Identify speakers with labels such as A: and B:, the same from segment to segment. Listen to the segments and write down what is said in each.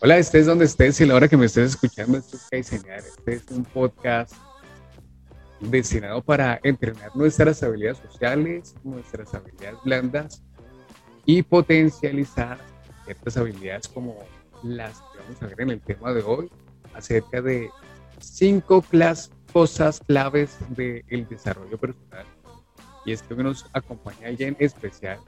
A: Hola, estés donde estés y la hora que me estés escuchando, esto es Kaizenear. Este es un podcast destinado para entrenar nuestras habilidades sociales, nuestras habilidades blandas y potencializar ciertas habilidades como las que vamos a ver en el tema de hoy, acerca de cinco cosas claves del desarrollo personal. Y es que nos acompaña ella en especial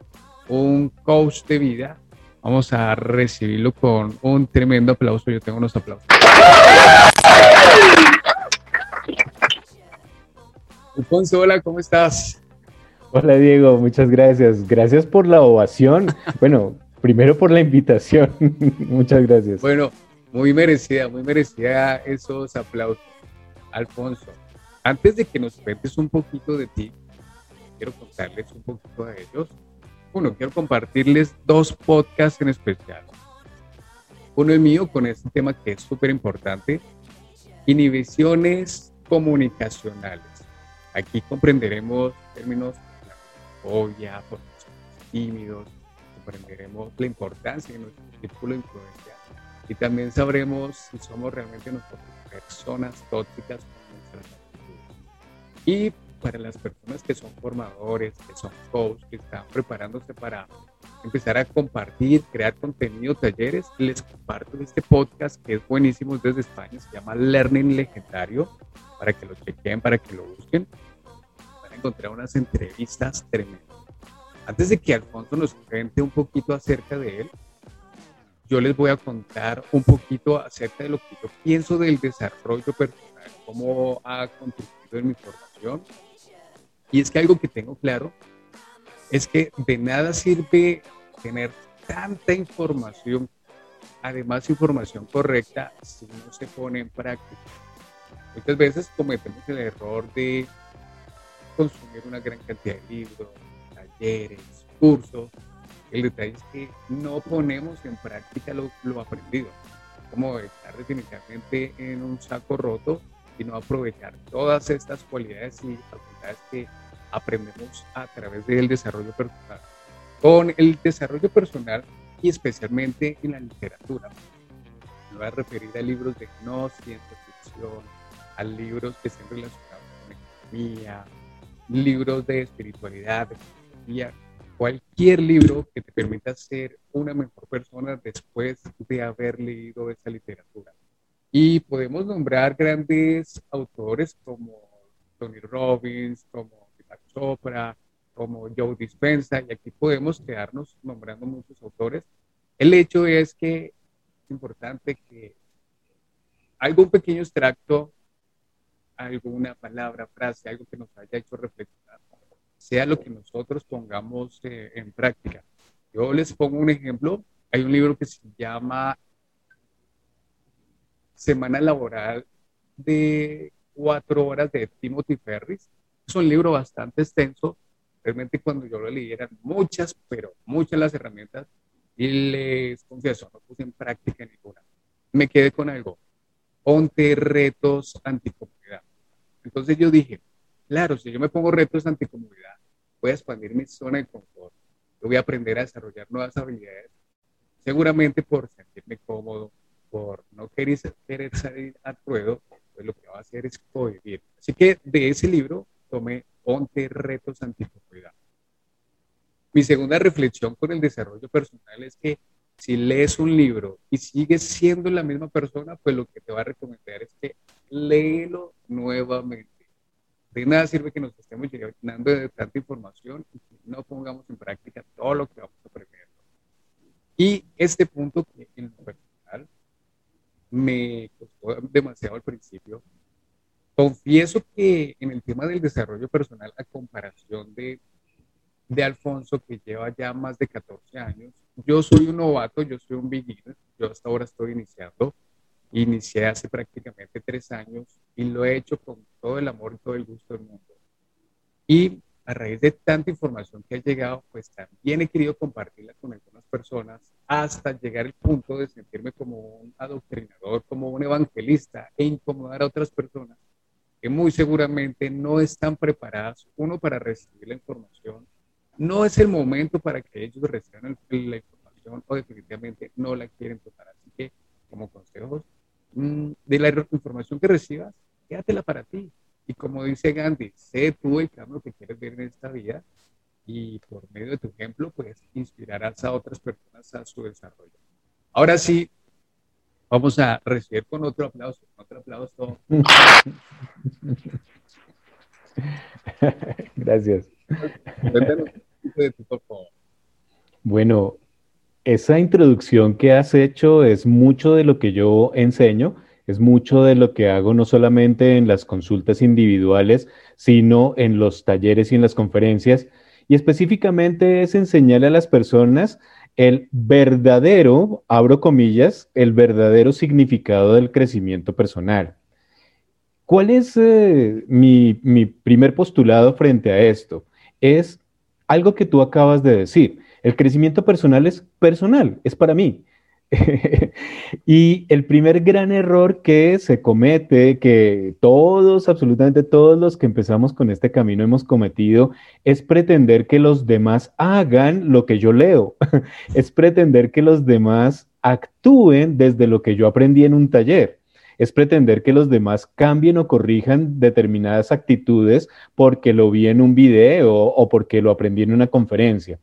A: un coach de vida Vamos a recibirlo con un tremendo aplauso. Yo tengo unos aplausos. Alfonso, hola, ¿cómo estás?
B: Hola Diego, muchas gracias. Gracias por la ovación. Bueno, primero por la invitación. muchas gracias.
A: Bueno, muy merecida, muy merecida esos aplausos. Alfonso, antes de que nos cuentes un poquito de ti, quiero contarles un poquito de ellos uno, quiero compartirles dos podcasts en especial. Uno es mío con este tema que es súper importante, inhibiciones comunicacionales. Aquí comprenderemos términos como la fobia, por tímidos, comprenderemos la importancia de nuestro círculo de influencia y también sabremos si somos realmente nosotros personas tóxicas. Y para las personas que son formadores, que son coaches, que están preparándose para empezar a compartir, crear contenido, talleres, les comparto este podcast que es buenísimo desde España, se llama Learning Legendario, para que lo chequen, para que lo busquen. Van a encontrar unas entrevistas tremendas. Antes de que Alfonso nos cuente un poquito acerca de él, yo les voy a contar un poquito acerca de lo que yo pienso del desarrollo personal, cómo ha contribuido en mi formación y es que algo que tengo claro es que de nada sirve tener tanta información, además información correcta, si no se pone en práctica. Muchas veces cometemos el error de consumir una gran cantidad de libros, talleres, cursos. El detalle es que no ponemos en práctica lo, lo aprendido. Como estar definitivamente en un saco roto y no aprovechar todas estas cualidades y habilidades que aprendemos a través del desarrollo personal. Con el desarrollo personal y especialmente en la literatura. Me voy a referir a libros de no ciencia ficción, a libros que estén relacionados con economía, libros de espiritualidad, de filosofía, cualquier libro que te permita ser una mejor persona después de haber leído esa literatura. Y podemos nombrar grandes autores como Tony Robbins, como Chopra, como Joe Dispensa, y aquí podemos quedarnos nombrando muchos autores. El hecho es que es importante que algún pequeño extracto, alguna palabra, frase, algo que nos haya hecho reflexionar, sea lo que nosotros pongamos eh, en práctica. Yo les pongo un ejemplo. Hay un libro que se llama Semana Laboral de cuatro horas de Timothy Ferris. Es un libro bastante extenso. Realmente cuando yo lo leí eran muchas, pero muchas las herramientas y les confieso, no puse en práctica ninguna. Me quedé con algo. Ponte retos anticomunidad. Entonces yo dije, claro, si yo me pongo retos anticomunidad, voy a expandir mi zona de confort. Yo voy a aprender a desarrollar nuevas habilidades, seguramente por sentirme cómodo, por no querer, querer salir al ruedo, pues lo que va a hacer es convivir. Así que de ese libro tomé Ponte Retos Anticomunidad. Mi segunda reflexión con el desarrollo personal es que si lees un libro y sigues siendo la misma persona, pues lo que te va a recomendar es que léelo nuevamente. De nada sirve que nos estemos llenando de tanta información y que no pongamos en práctica todo lo que vamos a aprender. Y este punto que en lo me costó demasiado al principio, Confieso que en el tema del desarrollo personal, a comparación de, de Alfonso, que lleva ya más de 14 años, yo soy un novato, yo soy un beginner, yo hasta ahora estoy iniciando, inicié hace prácticamente tres años y lo he hecho con todo el amor y todo el gusto del mundo. Y a raíz de tanta información que ha llegado, pues también he querido compartirla con algunas personas hasta llegar al punto de sentirme como un adoctrinador, como un evangelista e incomodar a otras personas que muy seguramente no están preparadas, uno, para recibir la información. No es el momento para que ellos reciban la información o definitivamente no la quieren tocar. Así que como consejos, mm, de la información que recibas, quédatela para ti. Y como dice Gandhi, sé tú el cambio que quieres ver en esta vida y por medio de tu ejemplo, pues inspirarás a otras personas a su desarrollo. Ahora sí, vamos a recibir con otro aplauso, otro aplauso.
B: Gracias. Bueno, esa introducción que has hecho es mucho de lo que yo enseño, es mucho de lo que hago no solamente en las consultas individuales, sino en los talleres y en las conferencias. Y específicamente es enseñarle a las personas el verdadero, abro comillas, el verdadero significado del crecimiento personal. ¿Cuál es eh, mi, mi primer postulado frente a esto? Es algo que tú acabas de decir. El crecimiento personal es personal, es para mí. y el primer gran error que se comete, que todos, absolutamente todos los que empezamos con este camino hemos cometido, es pretender que los demás hagan lo que yo leo, es pretender que los demás actúen desde lo que yo aprendí en un taller. Es pretender que los demás cambien o corrijan determinadas actitudes porque lo vi en un video o porque lo aprendí en una conferencia.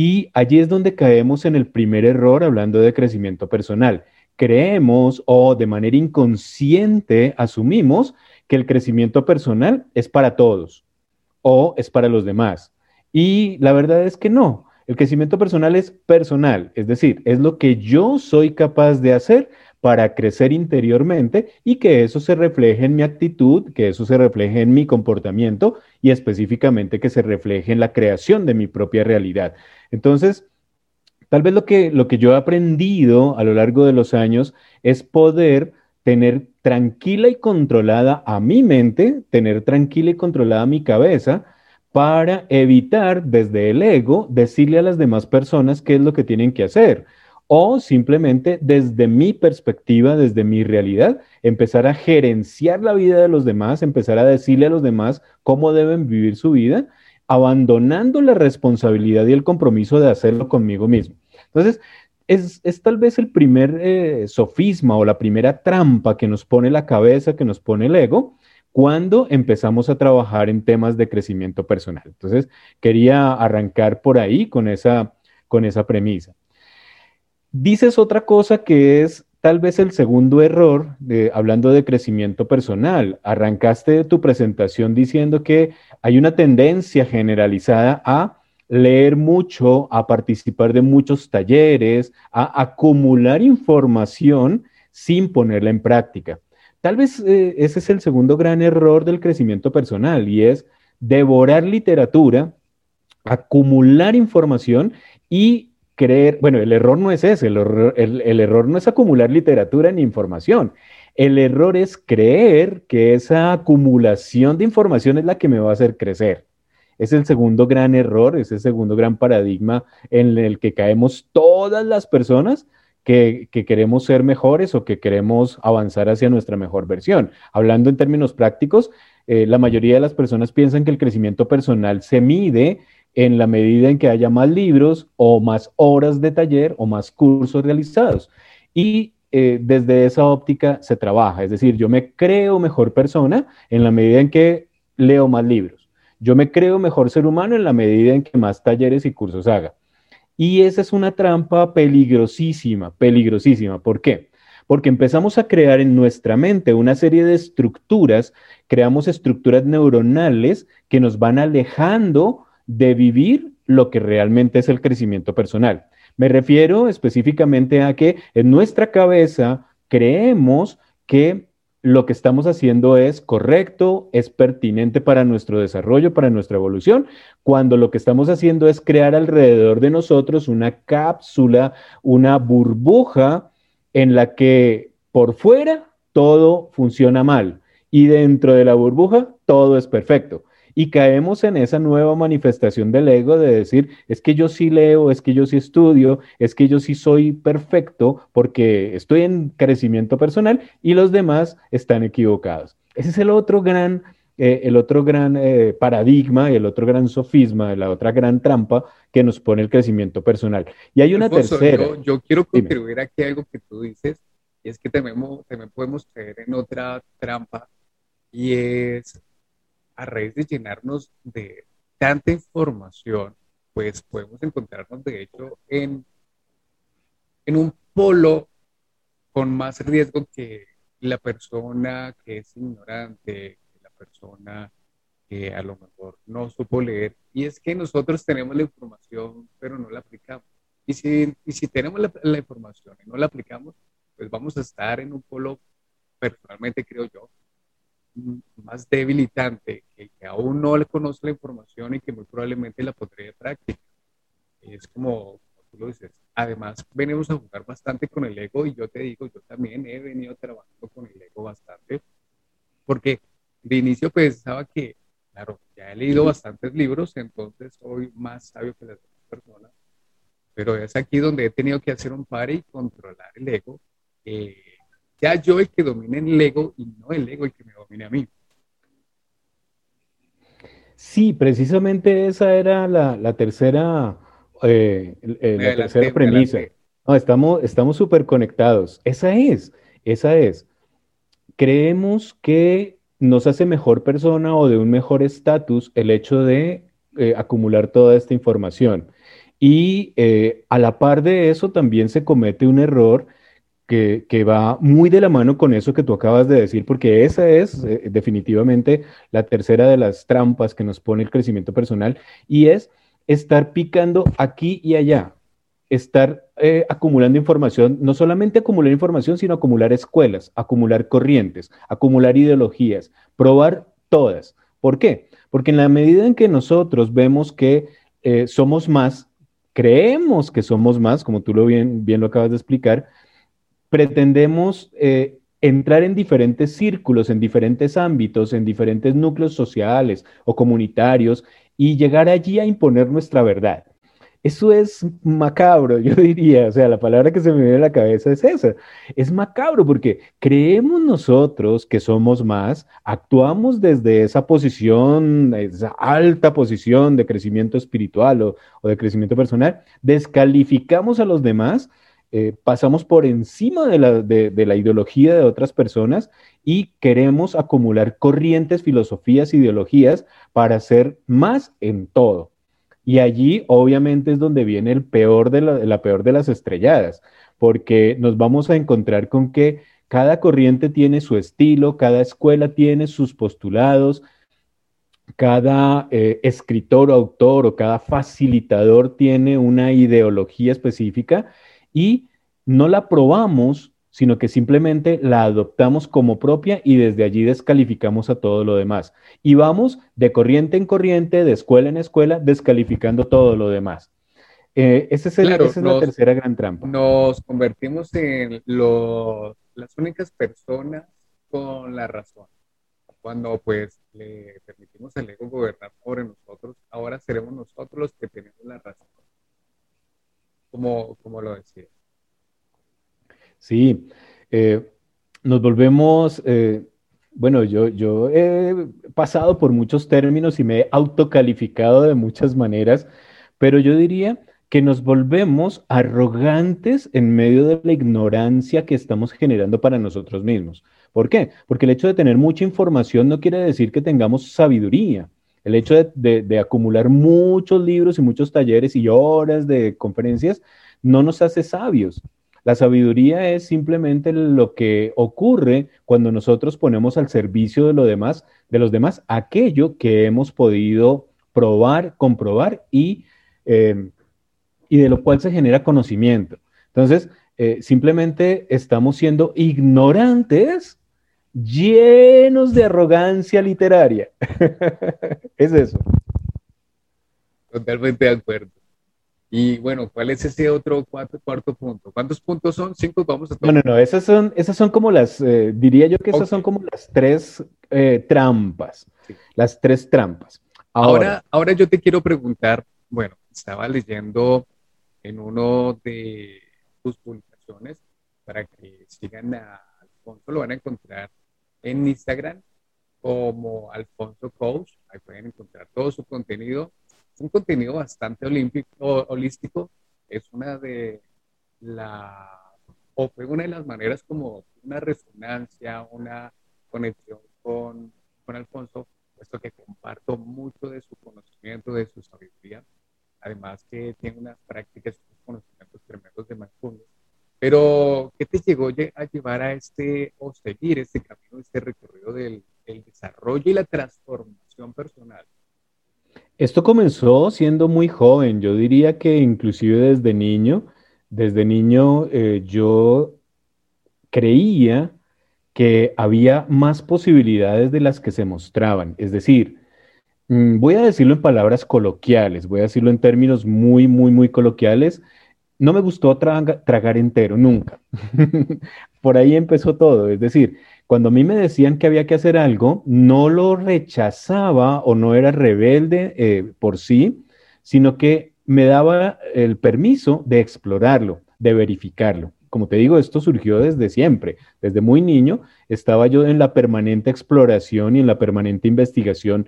B: Y allí es donde caemos en el primer error hablando de crecimiento personal. Creemos o de manera inconsciente asumimos que el crecimiento personal es para todos o es para los demás. Y la verdad es que no. El crecimiento personal es personal, es decir, es lo que yo soy capaz de hacer para crecer interiormente y que eso se refleje en mi actitud, que eso se refleje en mi comportamiento y específicamente que se refleje en la creación de mi propia realidad. Entonces, tal vez lo que, lo que yo he aprendido a lo largo de los años es poder tener tranquila y controlada a mi mente, tener tranquila y controlada mi cabeza para evitar desde el ego decirle a las demás personas qué es lo que tienen que hacer o simplemente desde mi perspectiva, desde mi realidad, empezar a gerenciar la vida de los demás, empezar a decirle a los demás cómo deben vivir su vida abandonando la responsabilidad y el compromiso de hacerlo conmigo mismo. Entonces, es, tal vez el primer eh, sofisma o la primera trampa que nos pone la cabeza, que nos pone el ego, cuando empezamos a trabajar en temas de crecimiento personal. Entonces, quería arrancar por ahí con esa, con esa premisa. Dices otra cosa que es tal vez el segundo error, de, hablando de crecimiento personal. Arrancaste tu presentación diciendo que hay una tendencia generalizada a leer mucho, a participar de muchos talleres, a acumular información sin ponerla en práctica. Tal vez eh, ese es el segundo gran error del crecimiento personal y es devorar literatura, acumular información y creer, bueno, el error no es ese, el error, no es acumular literatura ni información. El error es creer que esa acumulación de información es la que me va a hacer crecer. Es el segundo gran error, es el segundo gran paradigma en el que caemos todas las personas que, queremos ser mejores o que queremos avanzar hacia nuestra mejor versión. Hablando en términos prácticos, eh, la mayoría de las personas piensan que el crecimiento personal se mide en la medida en que haya más libros o más horas de taller o más cursos realizados. Y eh, desde esa óptica se trabaja, es decir, yo me creo mejor persona en la medida en que leo más libros. Yo me creo mejor ser humano en la medida en que más talleres y cursos haga. Y esa es una trampa peligrosísima, peligrosísima. ¿Por qué? Porque empezamos a crear en nuestra mente una serie de estructuras, creamos estructuras neuronales que nos van alejando de vivir lo que realmente es el crecimiento personal. Me refiero específicamente a que en nuestra cabeza creemos que lo que estamos haciendo es correcto, es pertinente para nuestro desarrollo, para nuestra evolución, cuando lo que estamos haciendo es crear alrededor de nosotros una cápsula, una burbuja en la que por fuera todo funciona mal y dentro de la burbuja todo es perfecto y caemos en esa nueva manifestación del ego de decir, es que yo sí leo, es que yo sí estudio, es que yo sí soy perfecto porque estoy en crecimiento personal y los demás están equivocados. Ese es el otro gran, eh, el otro gran eh, paradigma, el otro gran sofisma, la otra gran trampa que nos pone el crecimiento personal. Y hay una tercera.
A: Yo, quiero contribuir aquí a algo que tú dices Y es que también, también podemos caer en otra trampa y es a raíz de llenarnos de tanta información, pues podemos encontrarnos de hecho en, en un polo con más riesgo que la persona que es ignorante, la persona que a lo mejor no supo leer. Y es que nosotros tenemos la información, pero no la aplicamos. Y si, y si tenemos la, la, información y no la aplicamos, pues vamos a estar en un polo, personalmente creo yo, más debilitante, que, que aún no le conoce la información y que muy probablemente la pondría de práctica. Es como, como tú lo dices. Además, venimos a jugar bastante con el ego y yo te digo, yo también he venido trabajando con el ego bastante, porque de inicio pensaba que, claro, ya he leído bastantes libros, entonces soy más sabio que las demás personas, pero es aquí donde he tenido que hacer un par y controlar el ego. Eh, ya yo el que domine el ego y no el ego el que me domine a mí.
B: Sí, precisamente esa era la, tercera, eh, eh, la tercera premisa. No, estamos estamos súper conectados. Esa es, esa es. Creemos que nos hace mejor persona o de un mejor estatus el hecho de eh, acumular toda esta información. Y a la par de eso también se comete un error que, va muy de la mano con eso que tú acabas de decir, porque esa es eh, definitivamente la tercera de las trampas que nos pone el crecimiento personal y es estar picando aquí y allá, estar eh, acumulando información, no solamente acumular información, sino acumular escuelas, acumular corrientes, acumular ideologías, probar todas. ¿Por qué? Porque en la medida en que nosotros vemos que eh, somos más, creemos que somos más, como tú lo bien, bien lo acabas de explicar, pretendemos eh, entrar en diferentes círculos, en diferentes ámbitos, en diferentes núcleos sociales o comunitarios y llegar allí a imponer nuestra verdad. Eso es macabro, yo diría, o sea, la palabra que se me viene a la cabeza es esa. Es macabro porque creemos nosotros que somos más, actuamos desde esa posición, esa alta posición de crecimiento espiritual o, o de crecimiento personal, descalificamos a los demás eh, pasamos por encima de la, ideología de otras personas y queremos acumular corrientes, filosofías, ideologías para ser más en todo. Y allí obviamente es donde viene el peor de la, la peor de las estrelladas, porque nos vamos a encontrar con que cada corriente tiene su estilo, cada escuela tiene sus postulados, cada eh, escritor autor o cada facilitador tiene una ideología específica y no la probamos, sino que simplemente la adoptamos como propia y desde allí descalificamos a todo lo demás. Y vamos de corriente en corriente, de escuela en escuela, descalificando todo lo demás. Eh, ese es esa es la tercera gran trampa.
A: Nos convertimos en las únicas personas con la razón. Cuando pues le permitimos al ego gobernar sobre nosotros, ahora seremos nosotros los que tenemos la razón como, lo decía.
B: Sí, eh, nos volvemos, eh, bueno, yo, yo he pasado por muchos términos y me he autocalificado de muchas maneras, pero yo diría que nos volvemos arrogantes en medio de la ignorancia que estamos generando para nosotros mismos. ¿Por qué? Porque el hecho de tener mucha información no quiere decir que tengamos sabiduría. El hecho de, acumular muchos libros y muchos talleres y horas de conferencias no nos hace sabios. La sabiduría es simplemente lo que ocurre cuando nosotros ponemos al servicio de, los demás aquello que hemos podido probar, comprobar y, eh, de lo cual se genera conocimiento. Entonces, eh, simplemente estamos siendo ignorantes llenos de arrogancia literaria. es eso.
A: Totalmente de acuerdo. Y bueno, ¿cuál es ese otro cuarto, cuarto punto? ¿Cuántos puntos son? ¿Cinco? Vamos a
B: No, no, no, esas son, esas son como las, eh, diría yo que esas son como las tres eh, trampas. Las tres trampas.
A: Ahora, ahora, yo te quiero preguntar, bueno, estaba leyendo en uno de tus publicaciones para que sigan a Alfonso, lo van a encontrar en Instagram como Alfonso Coach. Ahí pueden encontrar todo su contenido. Es un contenido bastante olímpico, holístico. Es una de las o fue una de las maneras como una resonancia, una conexión con, con Alfonso, puesto que comparto mucho de su conocimiento, de su sabiduría, además que tiene unas prácticas unos conocimientos tremendos de mindfulness. Pero, ¿qué te llegó a llevar a este, o seguir este camino, este recorrido del desarrollo y la transformación personal?
B: Esto comenzó siendo muy joven, yo diría que inclusive desde niño, desde niño eh, yo creía que había más posibilidades de las que se mostraban. Es decir, mm, voy a decirlo en palabras coloquiales, voy a decirlo en términos muy, muy, muy coloquiales. No me gustó tragar entero, nunca. Por ahí empezó todo. Es decir, cuando a mí me decían que había que hacer algo, no lo rechazaba o no era rebelde eh, por sí, sino que me daba el permiso de explorarlo, de verificarlo como te digo, esto surgió desde siempre, desde muy niño estaba yo en la permanente exploración y en la permanente investigación.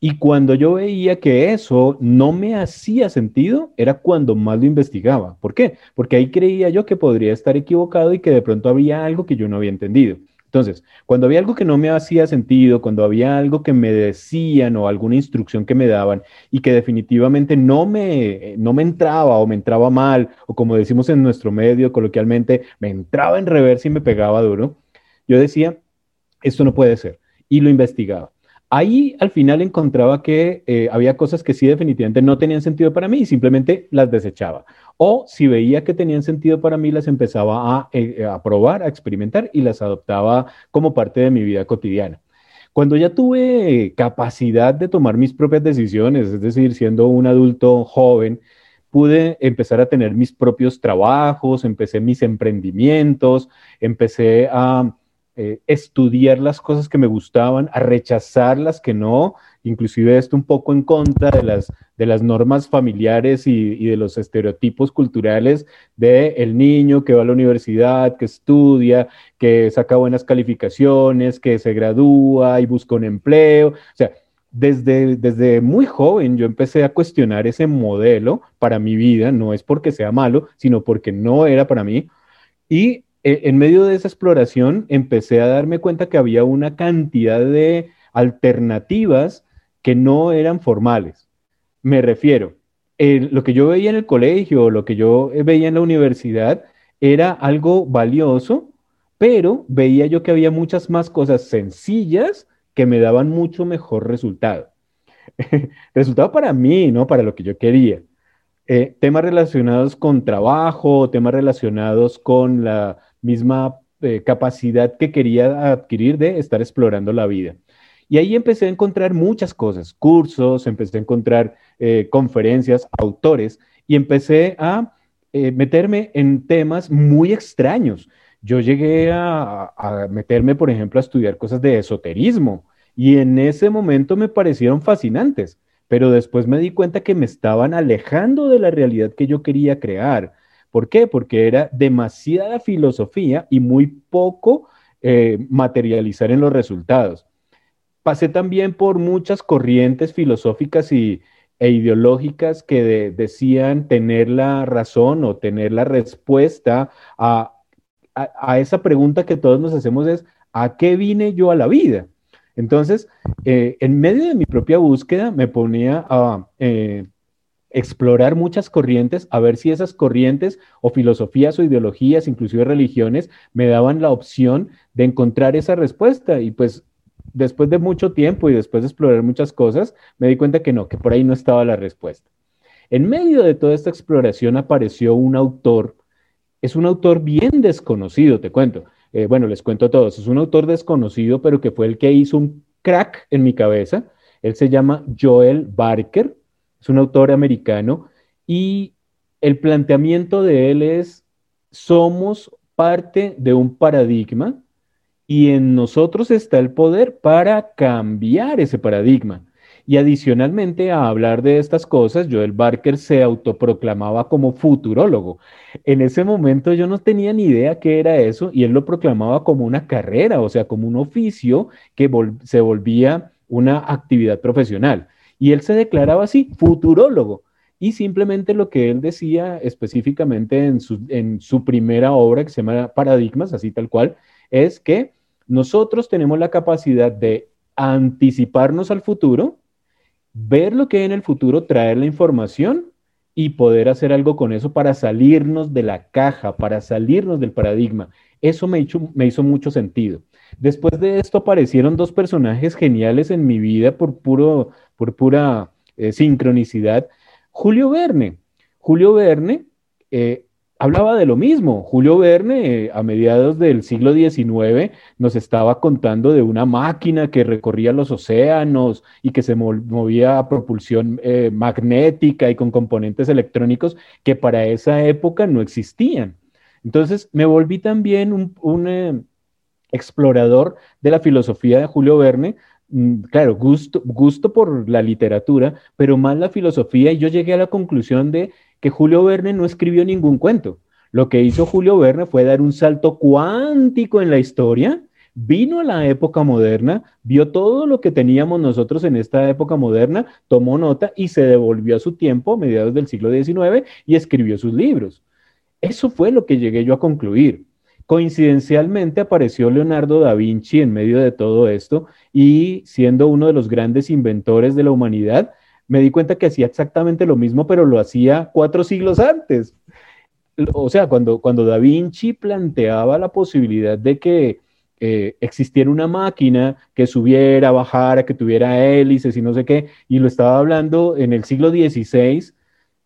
B: Y cuando yo veía que eso no me hacía sentido, era cuando más lo investigaba. ¿Por qué? Porque ahí creía yo que podría estar equivocado y que de pronto había algo que yo no había entendido. Entonces, cuando había algo que no me hacía sentido, cuando había algo que me decían o alguna instrucción que me daban y que definitivamente no me, no me entraba o me entraba mal, o como decimos en nuestro medio coloquialmente, me entraba en reversa y me pegaba duro, yo decía, esto no puede ser. Y lo investigaba. Ahí al final encontraba que eh, había cosas que sí definitivamente no tenían sentido para mí y simplemente las desechaba. O si veía que tenían sentido para mí, las empezaba eh, a, probar, a experimentar y las adoptaba como parte de mi vida cotidiana. Cuando ya tuve capacidad de tomar mis propias decisiones, es decir, siendo un adulto joven, pude empezar a tener mis propios trabajos, empecé mis emprendimientos, empecé a eh, estudiar las cosas que me gustaban, a rechazar las que no, inclusive esto un poco en contra de las, de las normas familiares y, de los estereotipos culturales de el niño que va a la universidad, que estudia, que saca buenas calificaciones, que se gradúa y busca un empleo. O sea, desde, desde muy joven yo empecé a cuestionar ese modelo para mi vida, no es porque sea malo, sino porque no era para mí. Y en medio de esa exploración empecé a darme cuenta que había una cantidad de alternativas que no eran formales. Me refiero, lo que yo veía en el colegio, lo que yo veía en la universidad, era algo valioso, pero veía yo que había muchas más cosas sencillas que me daban mucho mejor resultado. resultado para mí, ¿no? Para lo que yo quería. Eh, temas relacionados con trabajo, temas relacionados con la misma eh, capacidad que quería adquirir de estar explorando la vida. Y ahí empecé a encontrar muchas cosas, cursos, empecé a encontrar eh, conferencias, autores, y empecé a eh, meterme en temas muy extraños. Yo llegué a, a, meterme, por ejemplo, a estudiar cosas de esoterismo, y en ese momento me parecieron fascinantes, pero después me di cuenta que me estaban alejando de la realidad que yo quería crear. ¿Por qué? Porque era demasiada filosofía y muy poco eh, materializar en los resultados pasé también por muchas corrientes filosóficas y, e ideológicas que decían tener la razón o tener la respuesta a, esa pregunta que todos nos hacemos es, ¿a qué vine yo a la vida? Entonces, eh, en medio de mi propia búsqueda me ponía a eh, explorar muchas corrientes, a ver si esas corrientes o filosofías o ideologías, inclusive religiones, me daban la opción de encontrar esa respuesta. Y pues después de mucho tiempo y después de explorar muchas cosas, me di cuenta que no, que por ahí no estaba la respuesta. En medio de toda esta exploración apareció un autor, es un autor bien desconocido, te cuento. Eh, bueno, les cuento a todos, es un autor desconocido, pero que fue el que hizo un crack en mi cabeza. Él se llama Joel Barker, es un autor americano y el planteamiento de él es, somos parte de un paradigma y en nosotros está el poder para cambiar ese paradigma. Y adicionalmente a hablar de estas cosas, Joel Barker se autoproclamaba como futurólogo. En ese momento yo no tenía ni idea qué era eso y él lo proclamaba como una carrera, o sea, como un oficio que se volvía una actividad profesional. Y él se declaraba así, futurólogo. y simplemente lo que él decía específicamente en su, en su primera obra que se llama Paradigmas, así tal cual, es que nosotros tenemos la capacidad de anticiparnos al futuro, ver lo que hay en el futuro, traer la información y poder hacer algo con eso para salirnos de la caja, para salirnos del paradigma. Eso me hizo, me hizo mucho sentido. Después de esto aparecieron dos personajes geniales en mi vida por, puro, por pura eh, sincronicidad. Julio Verne. Julio Verne eh, hablaba de lo mismo. Julio Verne, eh, a mediados del siglo XIX, nos estaba contando de una máquina que recorría los océanos y que se movía a propulsión magnética y con componentes electrónicos que para esa época no existían. Entonces me volví también un, explorador de la filosofía de Julio Verne, mm, claro, gusto, gusto por la literatura, pero más la filosofía, y yo llegué a la conclusión de que Julio Verne no escribió ningún cuento. Lo que hizo Julio Verne fue dar un salto cuántico en la historia, vino a la época moderna, vio todo lo que teníamos nosotros en esta época moderna, tomó nota y se devolvió a su tiempo, a mediados del siglo XIX, y escribió sus libros. Eso fue lo que llegué yo a concluir. Coincidencialmente apareció Leonardo da Vinci en medio de todo esto y siendo uno de los grandes inventores de la humanidad, me di cuenta que hacía exactamente lo mismo, pero lo hacía cuatro siglos antes. O sea, cuando, cuando Da Vinci planteaba la posibilidad de que eh, existiera una máquina que subiera, bajara, que tuviera hélices y no sé qué, y lo estaba hablando en el siglo XVI,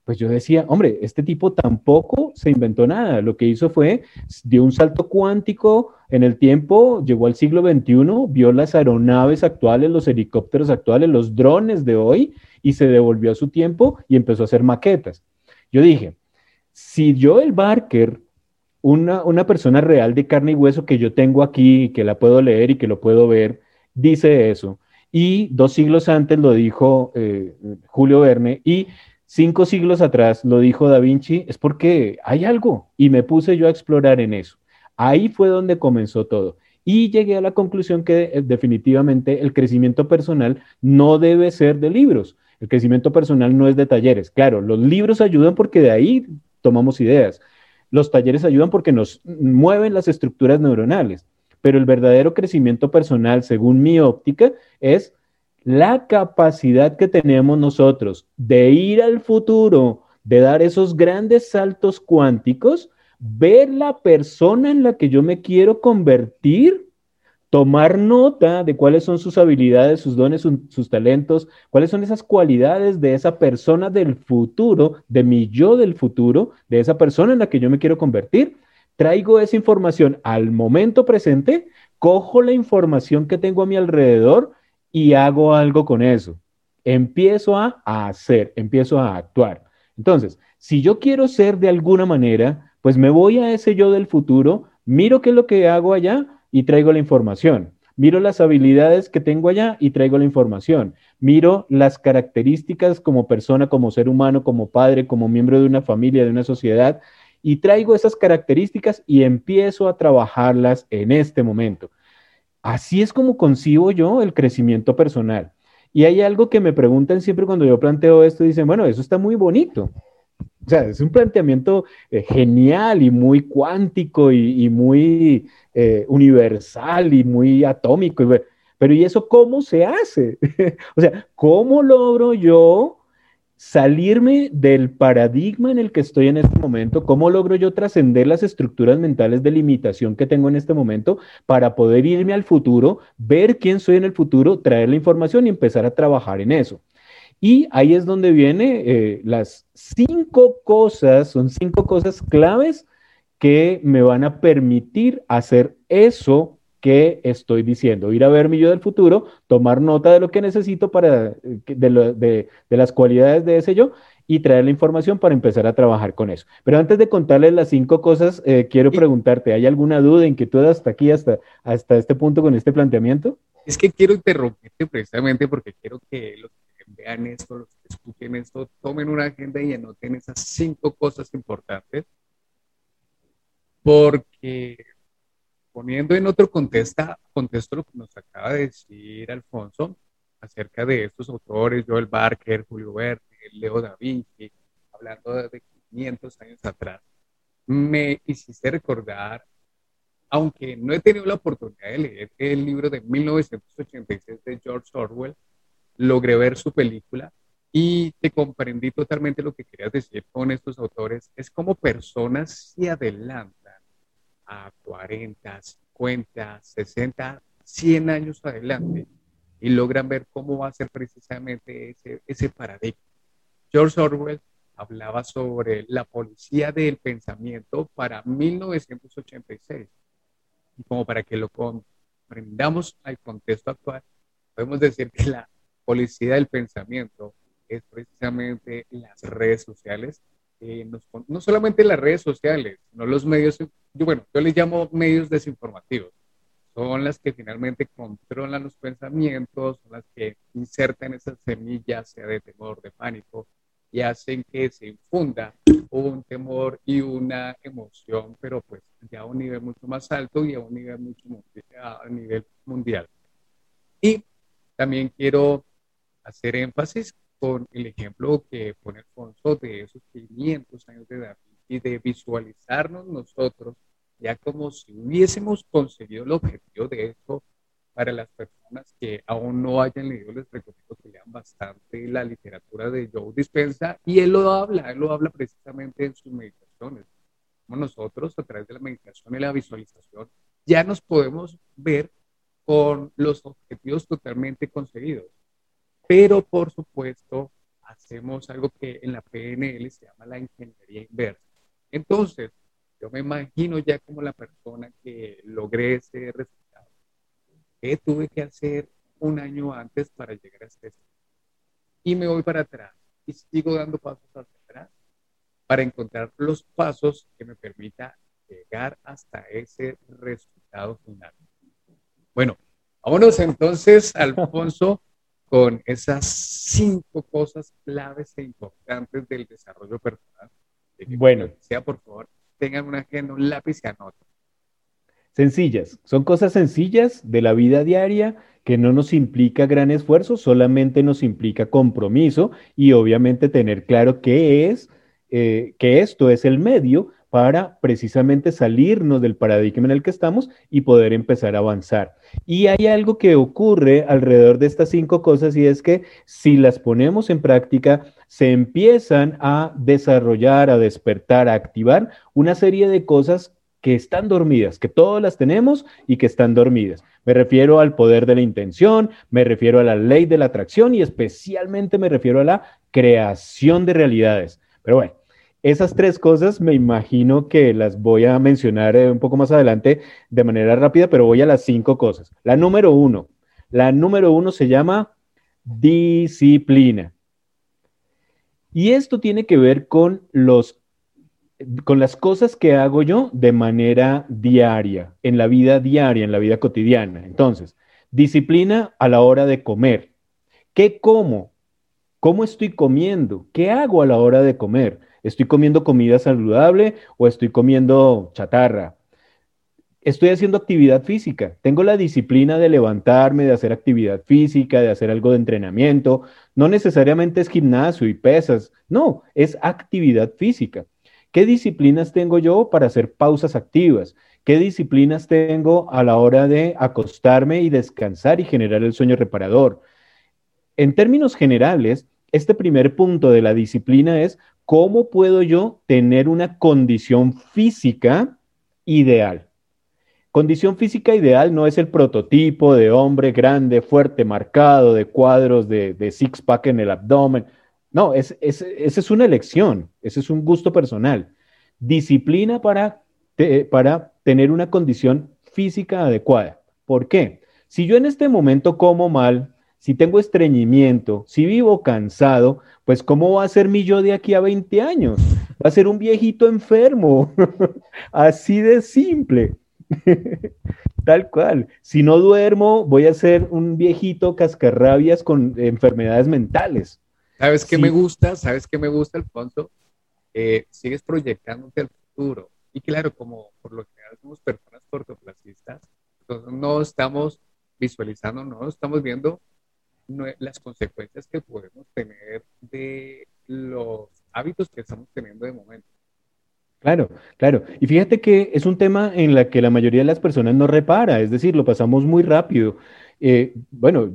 B: pues yo decía, hombre, este tipo tampoco se inventó nada. Lo que hizo fue, dio un salto cuántico en el tiempo, llegó al siglo XXI, vio las aeronaves actuales, los helicópteros actuales, los drones de hoy, y se devolvió a su tiempo y empezó a hacer maquetas. Yo dije, si Joel Barker, una, una persona real de carne y hueso que yo tengo aquí, que la puedo leer y que lo puedo ver, dice eso, y dos siglos antes lo dijo eh, Julio Verne, y cinco siglos atrás lo dijo Da Vinci, es porque hay algo, y me puse yo a explorar en eso. Ahí fue donde comenzó todo. Y llegué a la conclusión que eh, definitivamente el crecimiento personal no debe ser de libros, el crecimiento personal no es de talleres. Claro, los libros ayudan porque de ahí tomamos ideas. Los talleres ayudan porque nos mueven las estructuras neuronales, pero el verdadero crecimiento personal, según mi óptica, es la capacidad que tenemos nosotros de ir al futuro, de dar esos grandes saltos cuánticos, ver la persona en la que yo me quiero convertir tomar nota de cuáles son sus habilidades, sus dones, sus talentos, cuáles son esas cualidades de esa persona del futuro, de mi yo del futuro, de esa persona en la que yo me quiero convertir. Traigo esa información al momento presente, cojo la información que tengo a mi alrededor y hago algo con eso. Empiezo a, hacer, empiezo a actuar. Entonces, si yo quiero ser de alguna manera, pues me voy a ese yo del futuro, miro qué es lo que hago allá y traigo la información. Miro las habilidades que tengo allá y traigo la información. Miro las características como persona, como ser humano, como padre, como miembro de una familia, de una sociedad, y traigo esas características y empiezo a trabajarlas en este momento. Así es como concibo yo el crecimiento personal. Y hay algo que me preguntan siempre cuando yo planteo esto, dicen, bueno, eso está muy bonito. O sea, es un planteamiento eh, genial y muy cuántico y muy eh, universal y muy atómico. Pero ¿y eso cómo se hace? o sea, ¿cómo logro yo salirme del paradigma en el que estoy en este momento? ¿Cómo logro yo trascender las estructuras mentales de limitación que tengo en este momento para poder irme al futuro, ver quién soy en el futuro, traer la información y empezar a trabajar en eso? Y ahí es donde vienen eh, las cinco cosas, son cinco cosas claves que me van a permitir hacer eso que estoy diciendo, ir a ver mi yo del futuro, tomar nota de lo que necesito para, eh, de, las cualidades de ese yo y traer la información para empezar a trabajar con eso. Pero antes de contarles las cinco cosas, eh, quiero preguntarte, ¿hay alguna duda, inquietud hasta aquí, hasta, hasta este punto con este planteamiento?
A: Es que quiero interrumpirte precisamente porque quiero que los que vean esto, los que escuchen esto, tomen una agenda y anoten esas cinco cosas importantes porque poniendo en otro contexto, contexto lo que nos acaba de decir Alfonso acerca de estos autores, Joel Barker, Julio Verne, Leo da Vinci, hablando de 500 años atrás, me hiciste recordar, aunque no he tenido la oportunidad de leer el libro de 1986 de George Orwell, logré ver su película y te comprendí totalmente lo que querías decir con estos autores. Es como personas se adelantan a 40, 50, 60, 100 años adelante y logran ver cómo va a ser precisamente ese, paradigma. George Orwell hablaba sobre la policía del pensamiento para 1986. Y como para que lo comprendamos al contexto actual, podemos decir que la policía del pensamiento es precisamente las redes sociales. No solamente las redes sociales, sino los medios, yo, bueno, yo les llamo medios desinformativos. Son las que finalmente controlan los pensamientos, son las que insertan esas semillas, sea de temor, de pánico, y hacen que se infunda un temor y una emoción, pero pues ya a un nivel mucho más alto y a un nivel mucho a nivel mundial. Y también quiero hacer énfasis con el ejemplo que pone Alfonso de esos 500 años de edad y de visualizarnos nosotros ya como si hubiésemos conseguido el objetivo de eso para las personas que aún no hayan leído, les recomiendo que lean bastante la literatura de Joe Dispensa y él lo habla, él lo habla precisamente en sus meditaciones. Como nosotros, a través de la meditación y la visualización, ya nos podemos ver con los objetivos totalmente conseguidos. Pero, por supuesto, hacemos algo que en la PNL se llama la ingeniería inversa. Entonces, yo me imagino ya como la persona que logré ese resultado ¿Qué tuve que hacer un año antes para llegar a este Y me voy para atrás y sigo dando pasos hacia atrás para encontrar los pasos que me permita llegar hasta ese resultado final. Bueno, vámonos entonces, Alfonso, con esas cinco cosas claves e importantes del desarrollo personal.
B: bueno,
A: sea por favor, tengan una agenda, un lápiz y anoten.
B: Sencillas, son cosas sencillas de la vida diaria que no nos implica gran esfuerzo, solamente nos implica compromiso y obviamente tener claro qué es, eh, que esto es el medio para precisamente salirnos del paradigma en el que estamos y poder empezar a avanzar. Y hay algo que ocurre alrededor de estas cinco cosas y es que si las ponemos en práctica, se empiezan a desarrollar, a despertar, a activar una serie de cosas que están dormidas, que todas las tenemos y que están dormidas. Me refiero al poder de la intención, me refiero a la ley de la atracción y especialmente me refiero a la creación de realidades. Pero bueno, esas tres cosas me imagino que las voy a mencionar eh, un poco más adelante de manera rápida, pero voy a las cinco cosas. La número uno, la número uno se llama disciplina. Y esto tiene que ver con los con las cosas que hago yo de manera diaria, en la vida diaria, en la vida cotidiana. Entonces, disciplina a la hora de comer. ¿Qué como? ¿Cómo estoy comiendo? ¿Qué hago a la hora de comer? ¿Estoy comiendo comida saludable o estoy comiendo chatarra? Estoy haciendo actividad física. Tengo la disciplina de levantarme, de hacer actividad física, de hacer algo de entrenamiento. No necesariamente es gimnasio y pesas. No, es actividad física. ¿Qué disciplinas tengo yo para hacer pausas activas? ¿Qué disciplinas tengo a la hora de acostarme y descansar y generar el sueño reparador? En términos generales, este primer punto de la disciplina es cómo puedo yo tener una condición física ideal. Condición física ideal no es el prototipo de hombre grande, fuerte, marcado, de cuadros, de, six-pack en el abdomen. No, es, esa es una elección, ese es un gusto personal. Disciplina para, para tener una condición física adecuada. ¿Por qué? Si yo en este momento como mal, si tengo estreñimiento, si vivo cansado, pues ¿cómo va a ser mi yo de aquí a 20 años? Va a ser un viejito enfermo, así de simple. Tal cual. Si no duermo, voy a ser un viejito cascarrabias con enfermedades mentales.
A: ¿Sabes qué me gusta? ¿Sabes qué me gusta, Alfonso? Eh, sigues proyectándote al futuro. Y claro, como por lo general somos personas cortoplacistas, entonces no estamos visualizando, no estamos viendo las consecuencias que podemos tener de los hábitos que estamos teniendo de momento.
B: Claro, claro. Y fíjate que es un tema en la que la mayoría de las personas no repara, es decir, lo pasamos muy rápido. Eh, bueno,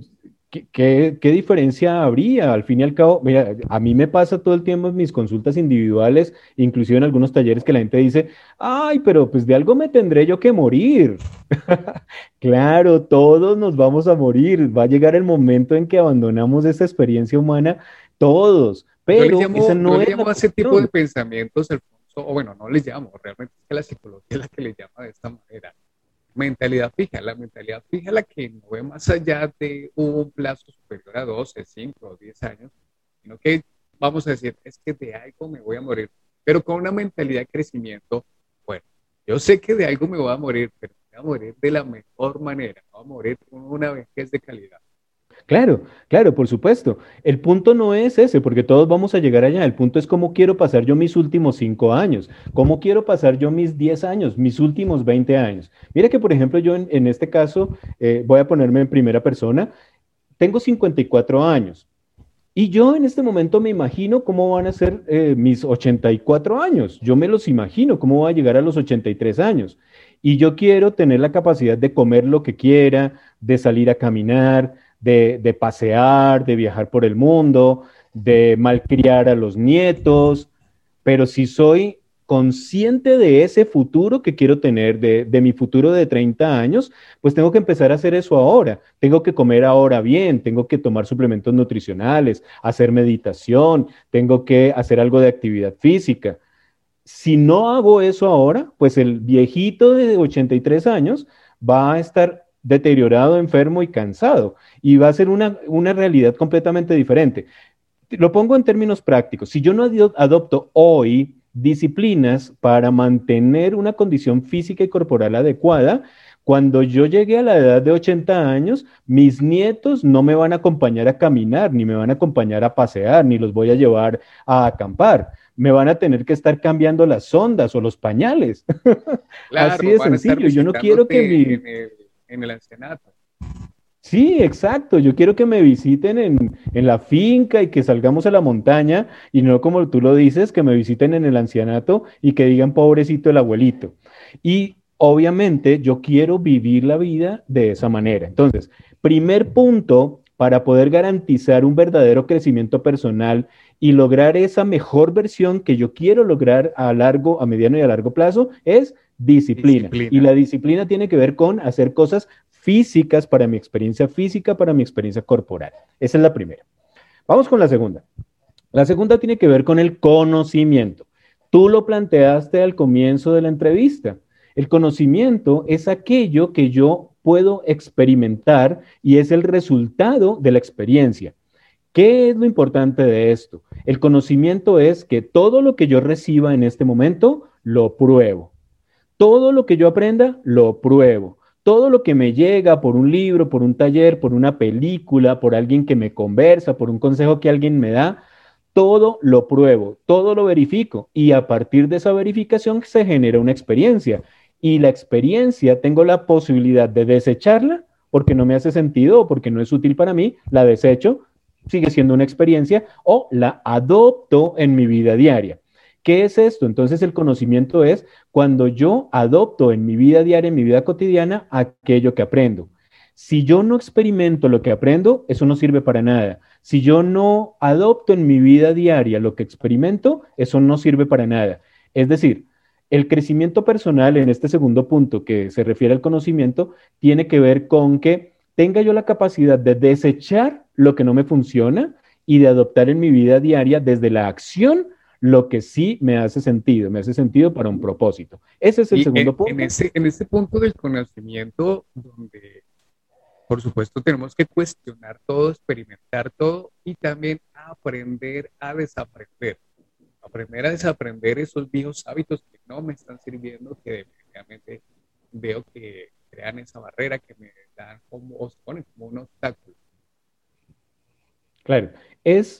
B: ¿Qué, diferencia habría? Al fin y al cabo, mira, a mí me pasa todo el tiempo en mis consultas individuales, inclusive en algunos talleres que la gente dice, ay, pero pues de algo me tendré yo que morir. claro, todos nos vamos a morir. Va a llegar el momento en que abandonamos esa experiencia humana, todos. Pero
A: yo llamo, no llamo a ese tipo de pensamientos, Alfonso, o bueno, no les llamo, realmente es que la psicología es la que le llama de esta manera mentalidad fija. La mentalidad fija la que no ve más allá de un plazo superior a 12, 5 o 10 años, sino que vamos a decir, es que de algo me voy a morir, pero con una mentalidad de crecimiento, bueno, yo sé que de algo me voy a morir, pero me voy a morir de la mejor manera, me voy a morir con una vejez de calidad.
B: Claro, claro, por supuesto. El punto no es ese, porque todos vamos a llegar allá. El punto es cómo quiero pasar yo mis últimos cinco años, cómo quiero pasar yo mis diez años, mis últimos veinte años. Mira que, por ejemplo, yo en, este caso, eh, voy a ponerme en primera persona, tengo 54 años. Y yo en este momento me imagino cómo van a ser eh, mis 84 años. Yo me los imagino cómo voy a llegar a los 83 años. Y yo quiero tener la capacidad de comer lo que quiera, de salir a caminar, de, pasear, de viajar por el mundo, de malcriar a los nietos, pero si soy consciente de ese futuro que quiero tener, de, mi futuro de 30 años, pues tengo que empezar a hacer eso ahora. Tengo que comer ahora bien, tengo que tomar suplementos nutricionales, hacer meditación, tengo que hacer algo de actividad física. Si no hago eso ahora, pues el viejito de 83 años va a estar deteriorado, enfermo y cansado. Y va a ser una, realidad completamente diferente. Lo pongo en términos prácticos. Si yo no adopto hoy disciplinas para mantener una condición física y corporal adecuada, cuando yo llegue a la edad de 80 años, mis nietos no me van a acompañar a caminar, ni me van a acompañar a pasear, ni los voy a llevar a acampar. Me van a tener que estar cambiando las sondas o los pañales. Así de sencillo. Yo no quiero que mi
A: en el ancianato.
B: Sí, exacto. Yo quiero que me visiten en, la finca y que salgamos a la montaña y no como tú lo dices, que me visiten en el ancianato y que digan pobrecito el abuelito. Y obviamente yo quiero vivir la vida de esa manera. Entonces, primer punto para poder garantizar un verdadero crecimiento personal y lograr esa mejor versión que yo quiero lograr a largo, a mediano y a largo plazo es Disciplina. Y la disciplina tiene que ver con hacer cosas físicas para mi experiencia física, para mi experiencia corporal. Esa es la primera. Vamos con la segunda. La segunda tiene que ver con el conocimiento. Tú lo planteaste al comienzo de la entrevista. El conocimiento es aquello que yo puedo experimentar y es el resultado de la experiencia. ¿Qué es lo importante de esto? El conocimiento es que todo lo que yo reciba en este momento lo pruebo. Todo lo que yo aprenda, lo pruebo. Todo lo que me llega por un libro, por un taller, por una película, por alguien que me conversa, por un consejo que alguien me da, todo lo pruebo, todo lo verifico y a partir de esa verificación se genera una experiencia. Y la experiencia tengo la posibilidad de desecharla porque no me hace sentido o porque no es útil para mí, la desecho, sigue siendo una experiencia o la adopto en mi vida diaria. ¿Qué es esto? Entonces el conocimiento es cuando yo adopto en mi vida diaria, en mi vida cotidiana, aquello que aprendo. Si yo no experimento lo que aprendo, eso no sirve para nada. Si yo no adopto en mi vida diaria lo que experimento, eso no sirve para nada. Es decir, el crecimiento personal en este segundo punto que se refiere al conocimiento tiene que ver con que tenga yo la capacidad de desechar lo que no me funciona y de adoptar en mi vida diaria desde la acción lo que sí me hace sentido, me hace sentido para un propósito. Ese es el segundo punto.
A: En ese, en ese punto del conocimiento, donde por supuesto tenemos que cuestionar todo, experimentar todo y también aprender a desaprender. Aprender a desaprender esos viejos hábitos que no me están sirviendo, que definitivamente veo que crean esa barrera, que me dan como, ponen como un obstáculo.
B: Claro, es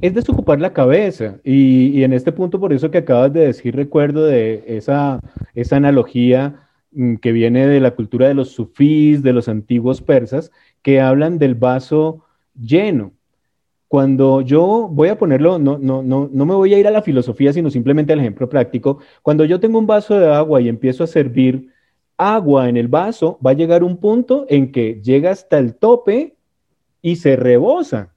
B: es desocupar la cabeza. Y, en este punto, por eso que acabas de decir, recuerdo de esa, esa analogía mm, que viene de la cultura de los sufís, de los antiguos persas, que hablan del vaso lleno. cuando yo voy a ponerlo, no, no, no, no me voy a ir a la filosofía, sino simplemente al ejemplo práctico, cuando yo tengo un vaso de agua y empiezo a servir agua en el vaso, va a llegar un punto en que llega hasta el tope y se rebosa.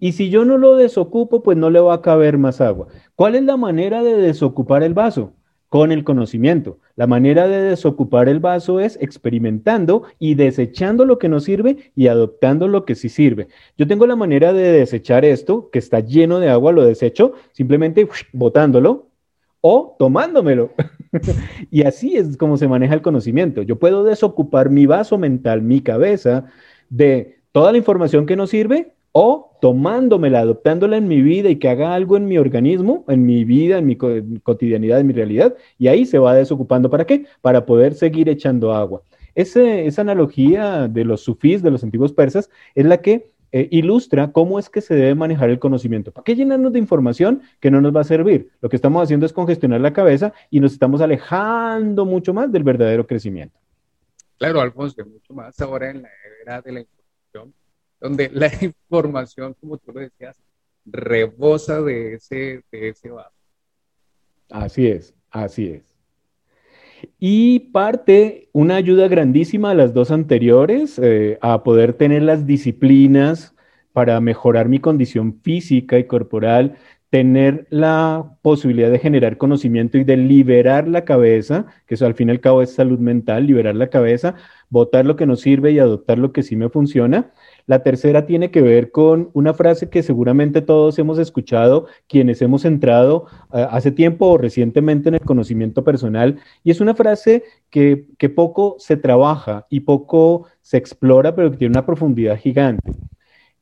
B: Y si yo no lo desocupo, pues no le va a caber más agua. ¿Cuál es la manera de desocupar el vaso? Con el conocimiento. La manera de desocupar el vaso es experimentando y desechando lo que no sirve y adoptando lo que sí sirve. Yo tengo la manera de desechar esto, que está lleno de agua, lo desecho, simplemente botándolo o tomándomelo. y así es como se maneja el conocimiento. Yo puedo desocupar mi vaso mental, mi cabeza, de toda la información que no sirve o tomándomela, adoptándola en mi vida y que haga algo en mi organismo, en mi vida, en mi cotidianidad, en mi realidad, y ahí se va desocupando. ¿Para qué? Para poder seguir echando agua. esa analogía de los sufís, de los antiguos persas, es la que eh, ilustra cómo es que se debe manejar el conocimiento. ¿Para qué llenarnos de información que no nos va a servir? Lo que estamos haciendo es congestionar la cabeza y nos estamos alejando mucho más del verdadero crecimiento.
A: Claro, Alfonso, mucho más ahora en la era de la información, donde la información, como tú lo decías, rebosa de ese, de ese vaso.
B: Así es, así es. Y parte una ayuda grandísima a las dos anteriores, eh, a poder tener las disciplinas para mejorar mi condición física y corporal, tener la posibilidad de generar conocimiento y de liberar la cabeza, que eso al fin y al cabo es salud mental, liberar la cabeza, votar lo que nos sirve y adoptar lo que sí me funciona. La tercera tiene que ver con una frase que seguramente todos hemos escuchado, quienes hemos entrado eh, hace tiempo o recientemente en el conocimiento personal, y es una frase que, poco se trabaja y poco se explora, pero que tiene una profundidad gigante.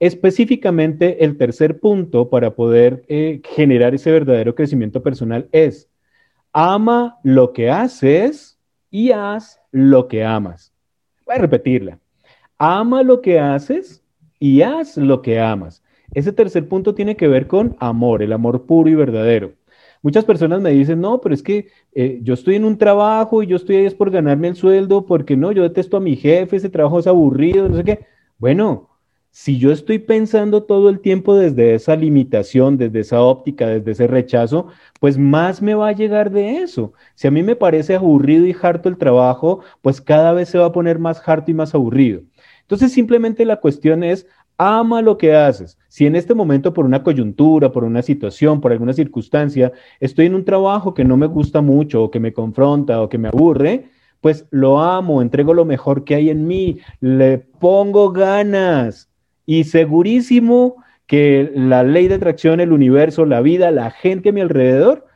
B: Específicamente, el tercer punto para poder eh, generar ese verdadero crecimiento personal es, ama lo que haces y haz lo que amas. Voy a repetirla ama lo que haces y haz lo que amas. Ese tercer punto tiene que ver con amor, el amor puro y verdadero. Muchas personas me dicen, no, pero es que eh, yo estoy en un trabajo y yo estoy ahí es por ganarme el sueldo, porque no, yo detesto a mi jefe, ese trabajo es aburrido, no sé qué. Bueno, si yo estoy pensando todo el tiempo desde esa limitación, desde esa óptica, desde ese rechazo, pues más me va a llegar de eso. Si a mí me parece aburrido y harto el trabajo, pues cada vez se va a poner más harto y más aburrido. Entonces simplemente la cuestión es, ama lo que haces. Si en este momento por una coyuntura, por una situación, por alguna circunstancia, estoy en un trabajo que no me gusta mucho o que me confronta o que me aburre, pues lo amo, entrego lo mejor que hay en mí, le pongo ganas y segurísimo que la ley de atracción, el universo, la vida, la gente a mi alrededor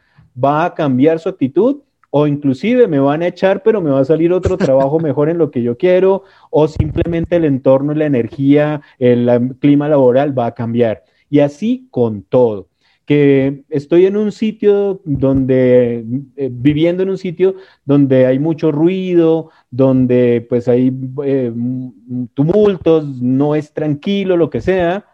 B: va a cambiar su actitud o inclusive me van a echar, pero me va a salir otro trabajo mejor en lo que yo quiero, o simplemente el entorno, la energía, el, clima laboral va a cambiar. Y así con todo. Que estoy en un sitio donde, eh, viviendo en un sitio donde hay mucho ruido, donde pues hay eh, tumultos, no es tranquilo, lo que sea,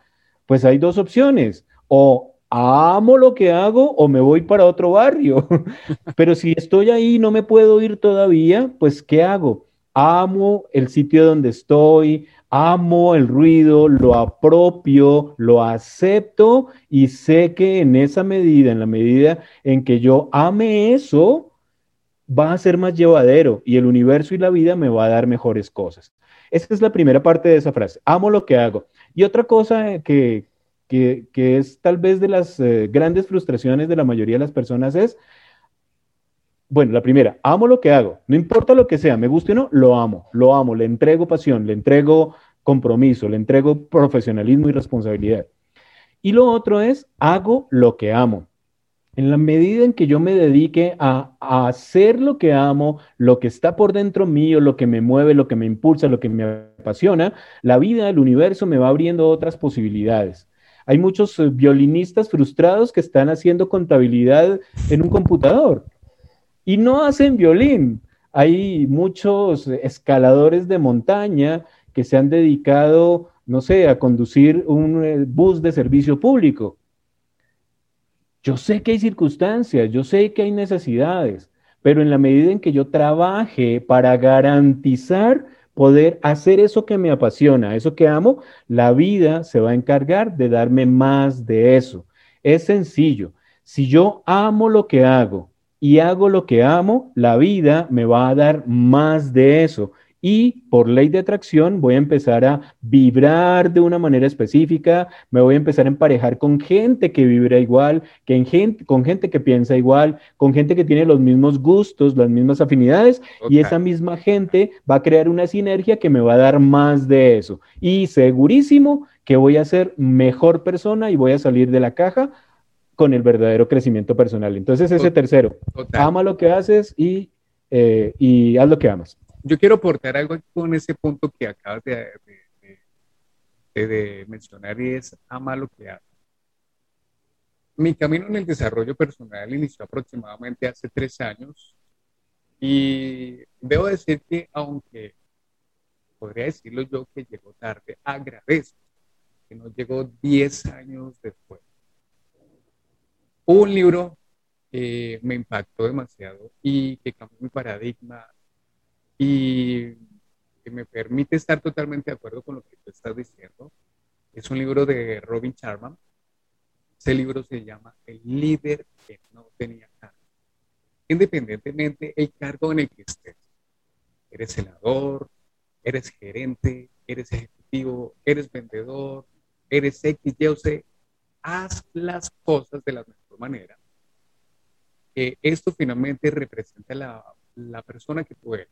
B: pues hay dos opciones. O amo lo que hago o me voy para otro barrio. Pero si estoy ahí no me puedo ir todavía, pues ¿qué hago? Amo el sitio donde estoy, amo el ruido, lo apropio, lo acepto y sé que en esa medida, en la medida en que yo ame eso, va a ser más llevadero y el universo y la vida me va a dar mejores cosas. Esa es la primera parte de esa frase. Amo lo que hago. Y otra cosa que, que, es tal vez de las eh, grandes frustraciones de la mayoría de las personas es, bueno, la primera, amo lo que hago, no importa lo que sea, me guste o no, lo amo, lo amo, le entrego pasión, le entrego compromiso, le entrego profesionalismo y responsabilidad. Y lo otro es, hago lo que amo. En la medida en que yo me dedique a, a, hacer lo que amo, lo que está por dentro mío, lo que me mueve, lo que me impulsa, lo que me apasiona, la vida, el universo me va abriendo otras posibilidades. Hay muchos eh, violinistas frustrados que están haciendo contabilidad en un computador y no hacen violín. Hay muchos escaladores de montaña que se han dedicado, no sé, a conducir un eh, bus de servicio público. Yo sé que hay circunstancias, yo sé que hay necesidades, pero en la medida en que yo trabaje para garantizar poder hacer eso que me apasiona, eso que amo, la vida se va a encargar de darme más de eso. Es sencillo. Si yo amo lo que hago y hago lo que amo, la vida me va a dar más de eso y por ley de atracción voy a empezar a vibrar de una manera específica, me voy a empezar a emparejar con gente que vibra igual, que gente, con gente que piensa igual, con gente que tiene los mismos gustos, las mismas afinidades y esa misma gente va a crear una sinergia que me va a dar más de eso. Y segurísimo que voy a ser mejor persona y voy a salir de la caja con el verdadero crecimiento personal. Entonces ese tercero, ama lo que haces y, eh, y haz lo que amas
A: yo quiero aportar algo con ese punto que acabas de, de, mencionar y es ama lo que hace. Mi camino en el desarrollo personal inició aproximadamente hace tres años y debo decir que aunque podría decirlo yo que llegó tarde, agradezco que no llegó diez años después. un libro que me impactó demasiado y que cambió mi paradigma y que me permite estar totalmente de acuerdo con lo que tú estás diciendo. Es un libro de Robin Sharma. Ese libro se llama El líder que no tenía cargo. Independientemente el cargo en el que estés. Eres senador, eres gerente, eres ejecutivo, eres vendedor, eres X, Y o C. Haz las cosas de la mejor manera. esto finalmente representa la, la persona que tú eres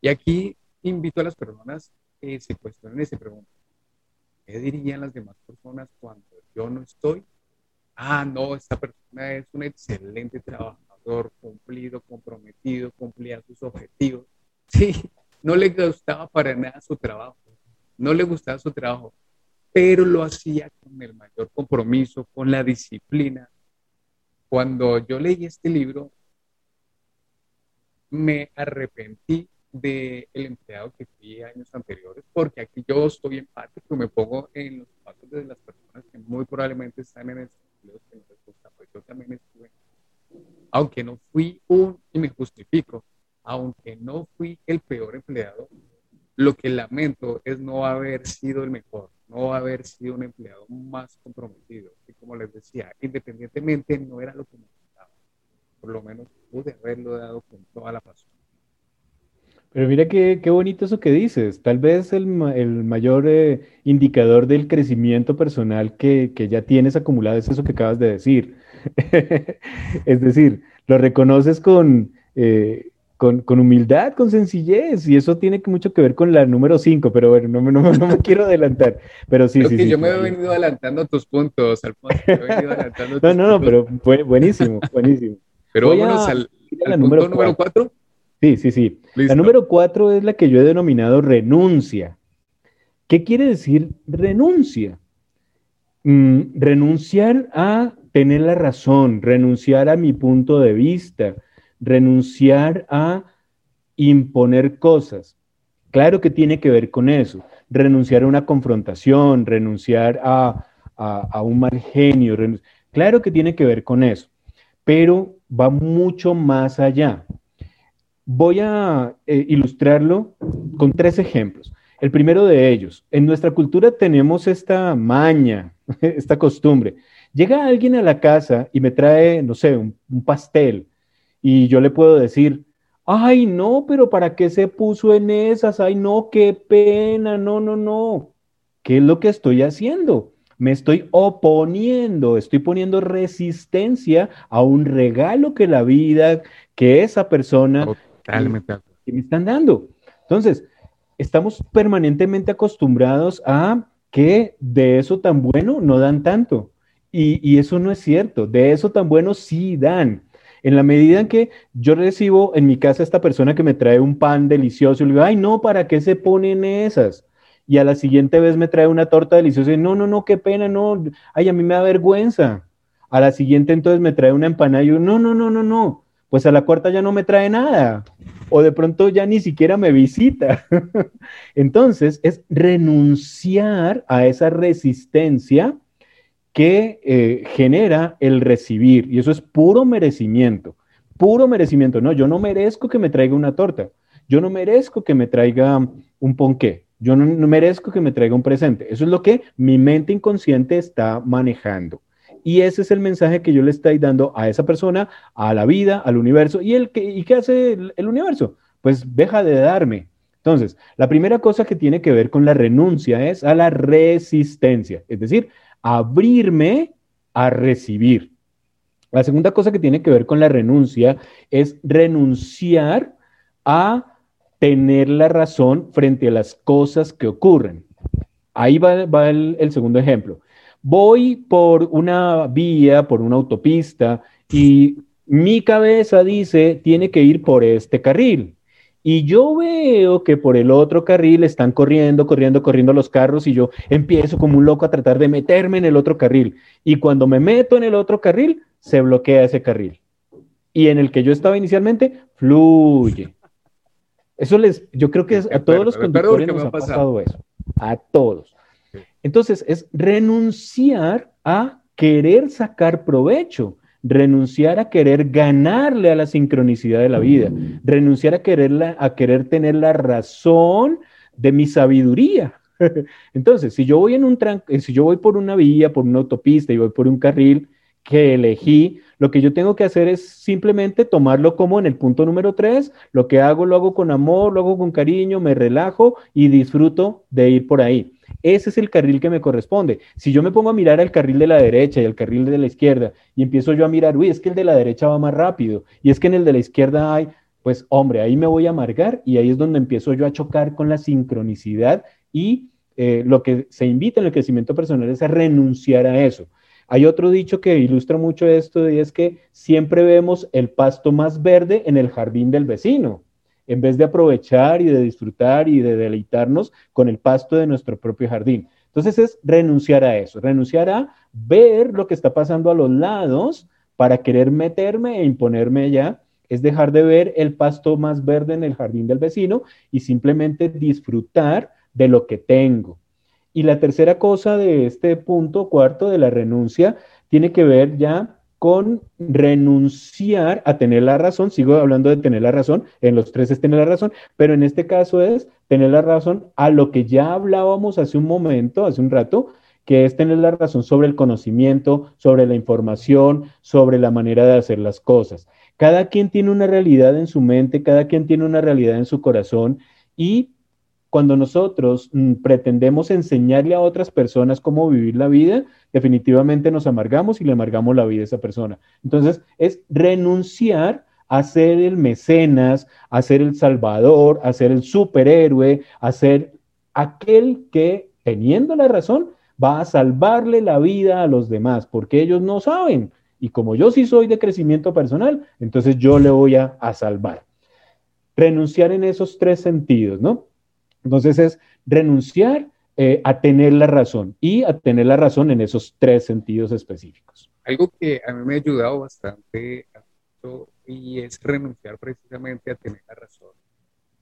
A: y aquí invito a las personas que se cuestionen y se pregunten, ¿qué dirían las demás personas cuando yo no estoy? Ah, no, esta persona es un excelente trabajador, cumplido, comprometido, cumplía sus objetivos. Sí, no le gustaba para nada su trabajo, no le gustaba su trabajo, pero lo hacía con el mayor compromiso, con la disciplina. Cuando yo leí este libro, me arrepentí del empleado que fui años anteriores, porque aquí yo estoy en parte, pero me pongo en los zapatos de las personas que muy probablemente están en esos empleos que no les gusta, pues yo también estuve, aunque no fui un, y me justifico, aunque no fui el peor empleado, lo que lamento es no haber sido el mejor, no haber sido un empleado más comprometido. Y como les decía, independientemente no era lo que me gustaba, por lo menos pude haberlo dado con toda la pasión.
B: Pero mira qué, qué bonito eso que dices. Tal vez el, mayor eh, indicador del crecimiento personal que, ya tienes acumulado es eso que acabas de decir. es decir, lo reconoces eh, con, con, humildad, con sencillez, y eso tiene mucho que ver con la número 5, pero bueno, no, no, no, me quiero adelantar. Pero sí, sí,
A: que yo me he venido adelantando tus puntos, Alfonso.
B: no, no, no, pero buenísimo, buenísimo.
A: Pero vámonos al, punto número 4.
B: Sí, sí, sí. La número cuatro es la que yo he denominado renuncia. ¿Qué quiere decir renuncia? Mm, renunciar a tener la razón, renunciar a mi punto de vista, renunciar a imponer cosas. Claro que tiene que ver con eso. Renunciar a una confrontación, renunciar a, a un mal genio. Claro que tiene que ver con eso, pero va mucho más allá. Voy a eh, ilustrarlo con tres ejemplos. El primero de ellos, en nuestra cultura tenemos esta maña, esta costumbre. Llega alguien a la casa y me trae, no sé, un, pastel y yo le puedo decir, ay, no, pero ¿para qué se puso en esas? Ay, no, qué pena, no, no, no. ¿Qué es lo que estoy haciendo? Me estoy oponiendo, estoy poniendo resistencia a un regalo que la vida, que esa persona que me están dando. Entonces, estamos permanentemente acostumbrados a que de eso tan bueno no dan tanto. Y, eso no es cierto. De eso tan bueno sí dan. En la medida en que yo recibo en mi casa esta persona que me trae un pan delicioso y le digo, ay, no, ¿para qué se ponen esas? Y a la siguiente vez me trae una torta deliciosa y no, no, no, qué pena, no, ay, a mí me da vergüenza. A la siguiente entonces me trae una empanada y yo, no, no, no, no, no pues a la cuarta ya no me trae nada o de pronto ya ni siquiera me visita. Entonces es renunciar a esa resistencia que eh, genera el recibir y eso es puro merecimiento, puro merecimiento. No, yo no merezco que me traiga una torta. yo no merezco que me traiga un ponqué, yo no, merezco que me traiga un presente. Eso es lo que mi mente inconsciente está manejando. Y ese es el mensaje que yo le estoy dando a esa persona, a la vida, al universo. ¿Y, el, ¿y qué hace el universo? Pues deja de darme, entonces, la primera cosa que tiene que ver con la renuncia es a la resistencia, es decir, abrirme a recibir. La segunda cosa que tiene que ver con la renuncia es renunciar a tener la razón frente a las cosas que ocurren. Ahí va, el segundo ejemplo. Voy por una vía, por una autopista, y mi cabeza dice, tiene que ir por este carril y yo veo que por el otro carril están corriendo, corriendo, corriendo los carros y yo empiezo como un loco a tratar de meterme en el otro carril. Y cuando me meto en el otro carril, se bloquea ese carril. Y en el que yo estaba inicialmente, fluye. Eso les, yo creo que a todos los conductores nos ha pasado eso. A todos. Entonces, es renunciar a querer sacar provecho renunciar a querer ganarle a la sincronicidad de la vida, renunciar a, quererla, a querer tener la razón de mi sabiduría. Entonces, si yo voy en un eh, si yo voy por una vía, por una autopista y voy por un carril que elegí, lo que yo tengo que hacer es simplemente tomarlo como en el punto número tres, lo que hago lo hago con amor, lo hago con cariño, me relajo y disfruto de ir por ahí. Ese es el carril que me corresponde. Si yo me pongo a mirar al carril de la derecha y al carril de la izquierda y empiezo yo a mirar, uy, es que el de la derecha va más rápido y es que en el de la izquierda hay, pues hombre, ahí me voy a amargar y ahí es donde empiezo yo a chocar con la sincronicidad y eh, lo que se invita en el crecimiento personal es a renunciar a eso. Hay otro dicho que ilustra mucho esto y es que siempre vemos el pasto más verde en el jardín del vecino en vez de aprovechar y de disfrutar y de deleitarnos con el pasto de nuestro propio jardín. Entonces es renunciar a eso, renunciar a ver lo que está pasando a los lados para querer meterme e imponerme allá, es dejar de ver el pasto más verde en el jardín del vecino y simplemente disfrutar de lo que tengo. Y la tercera cosa de este punto cuarto de la renuncia tiene que ver ya con renunciar a tener la razón, sigo hablando de tener la razón, en los tres es tener la razón, pero en este caso es tener la razón a lo que ya hablábamos hace un momento, hace un rato, que es tener la razón sobre el conocimiento, sobre la información, sobre la manera de hacer las cosas. Cada quien tiene una realidad en su mente, cada quien tiene una realidad en su corazón y cuando nosotros mm, pretendemos enseñarle a otras personas cómo vivir la vida, definitivamente nos amargamos y le amargamos la vida a esa persona. Entonces, es renunciar a ser el mecenas, a ser el salvador, a ser el superhéroe, a ser aquel que, teniendo la razón, va a salvarle la vida a los demás, porque ellos no saben. Y como yo sí soy de crecimiento personal, entonces yo le voy a, a salvar. Renunciar en esos tres sentidos, ¿no? Entonces es renunciar eh, a tener la razón y a tener la razón en esos tres sentidos específicos.
A: Algo que a mí me ha ayudado bastante y es renunciar precisamente a tener la razón,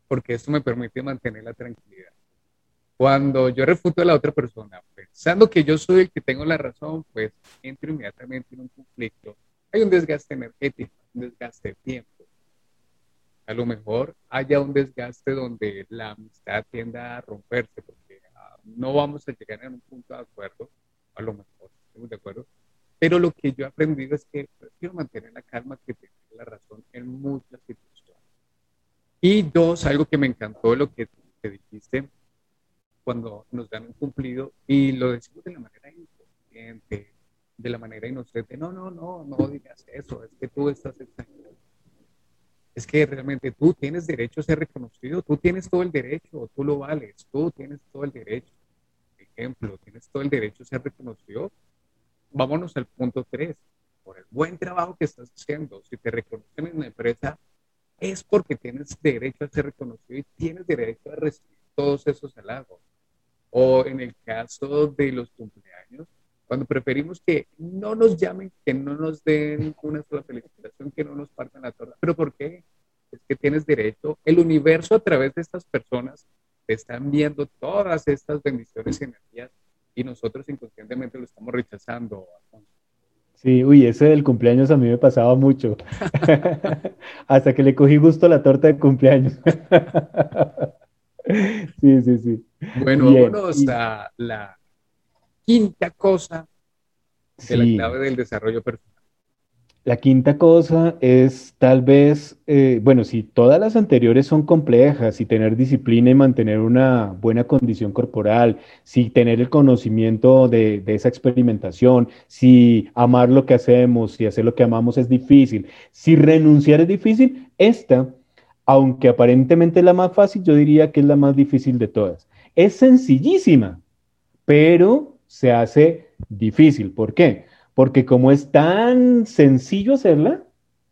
A: porque esto me permite mantener la tranquilidad. Cuando yo refuto a la otra persona pensando que yo soy el que tengo la razón, pues entro inmediatamente en un conflicto. Hay un desgaste energético, un desgaste de tiempo a lo mejor haya un desgaste donde la amistad tienda a romperse, porque ah, no vamos a llegar en un punto de acuerdo, a lo mejor estamos de acuerdo, pero lo que yo he aprendido es que prefiero mantener la calma que tener la razón en muchas situaciones. Y dos, algo que me encantó lo que te dijiste cuando nos dan un cumplido y lo decimos de la manera inconsciente, de la manera inocente, no, no, no, no digas eso, es que tú estás exagerando es que realmente tú tienes derecho a ser reconocido, tú tienes todo el derecho, tú lo vales, tú tienes todo el derecho. Ejemplo, tienes todo el derecho a ser reconocido. Vámonos al punto 3. Por el buen trabajo que estás haciendo, si te reconocen en la empresa, es porque tienes derecho a ser reconocido y tienes derecho a recibir todos esos halagos. O en el caso de los cumpleaños, cuando preferimos que no nos llamen, que no nos den una sola felicitación, que no nos partan la torta. ¿Pero por qué? Es que tienes derecho. El universo a través de estas personas te están viendo todas estas bendiciones y energías y nosotros inconscientemente lo estamos rechazando.
B: Sí, uy, ese del cumpleaños a mí me pasaba mucho. Hasta que le cogí gusto a la torta de cumpleaños. sí, sí, sí.
A: Bueno, vámonos a la quinta cosa de la clave del desarrollo personal.
B: La quinta cosa es tal vez, eh, bueno, si todas las anteriores son complejas, si tener disciplina y mantener una buena condición corporal, si tener el conocimiento de, de, esa experimentación, si amar lo que hacemos, si hacer lo que amamos es difícil, si renunciar es difícil, esta, aunque aparentemente es la más fácil, yo diría que es la más difícil de todas. Es sencillísima, pero se hace difícil. ¿Por qué? porque como es tan sencillo hacerla,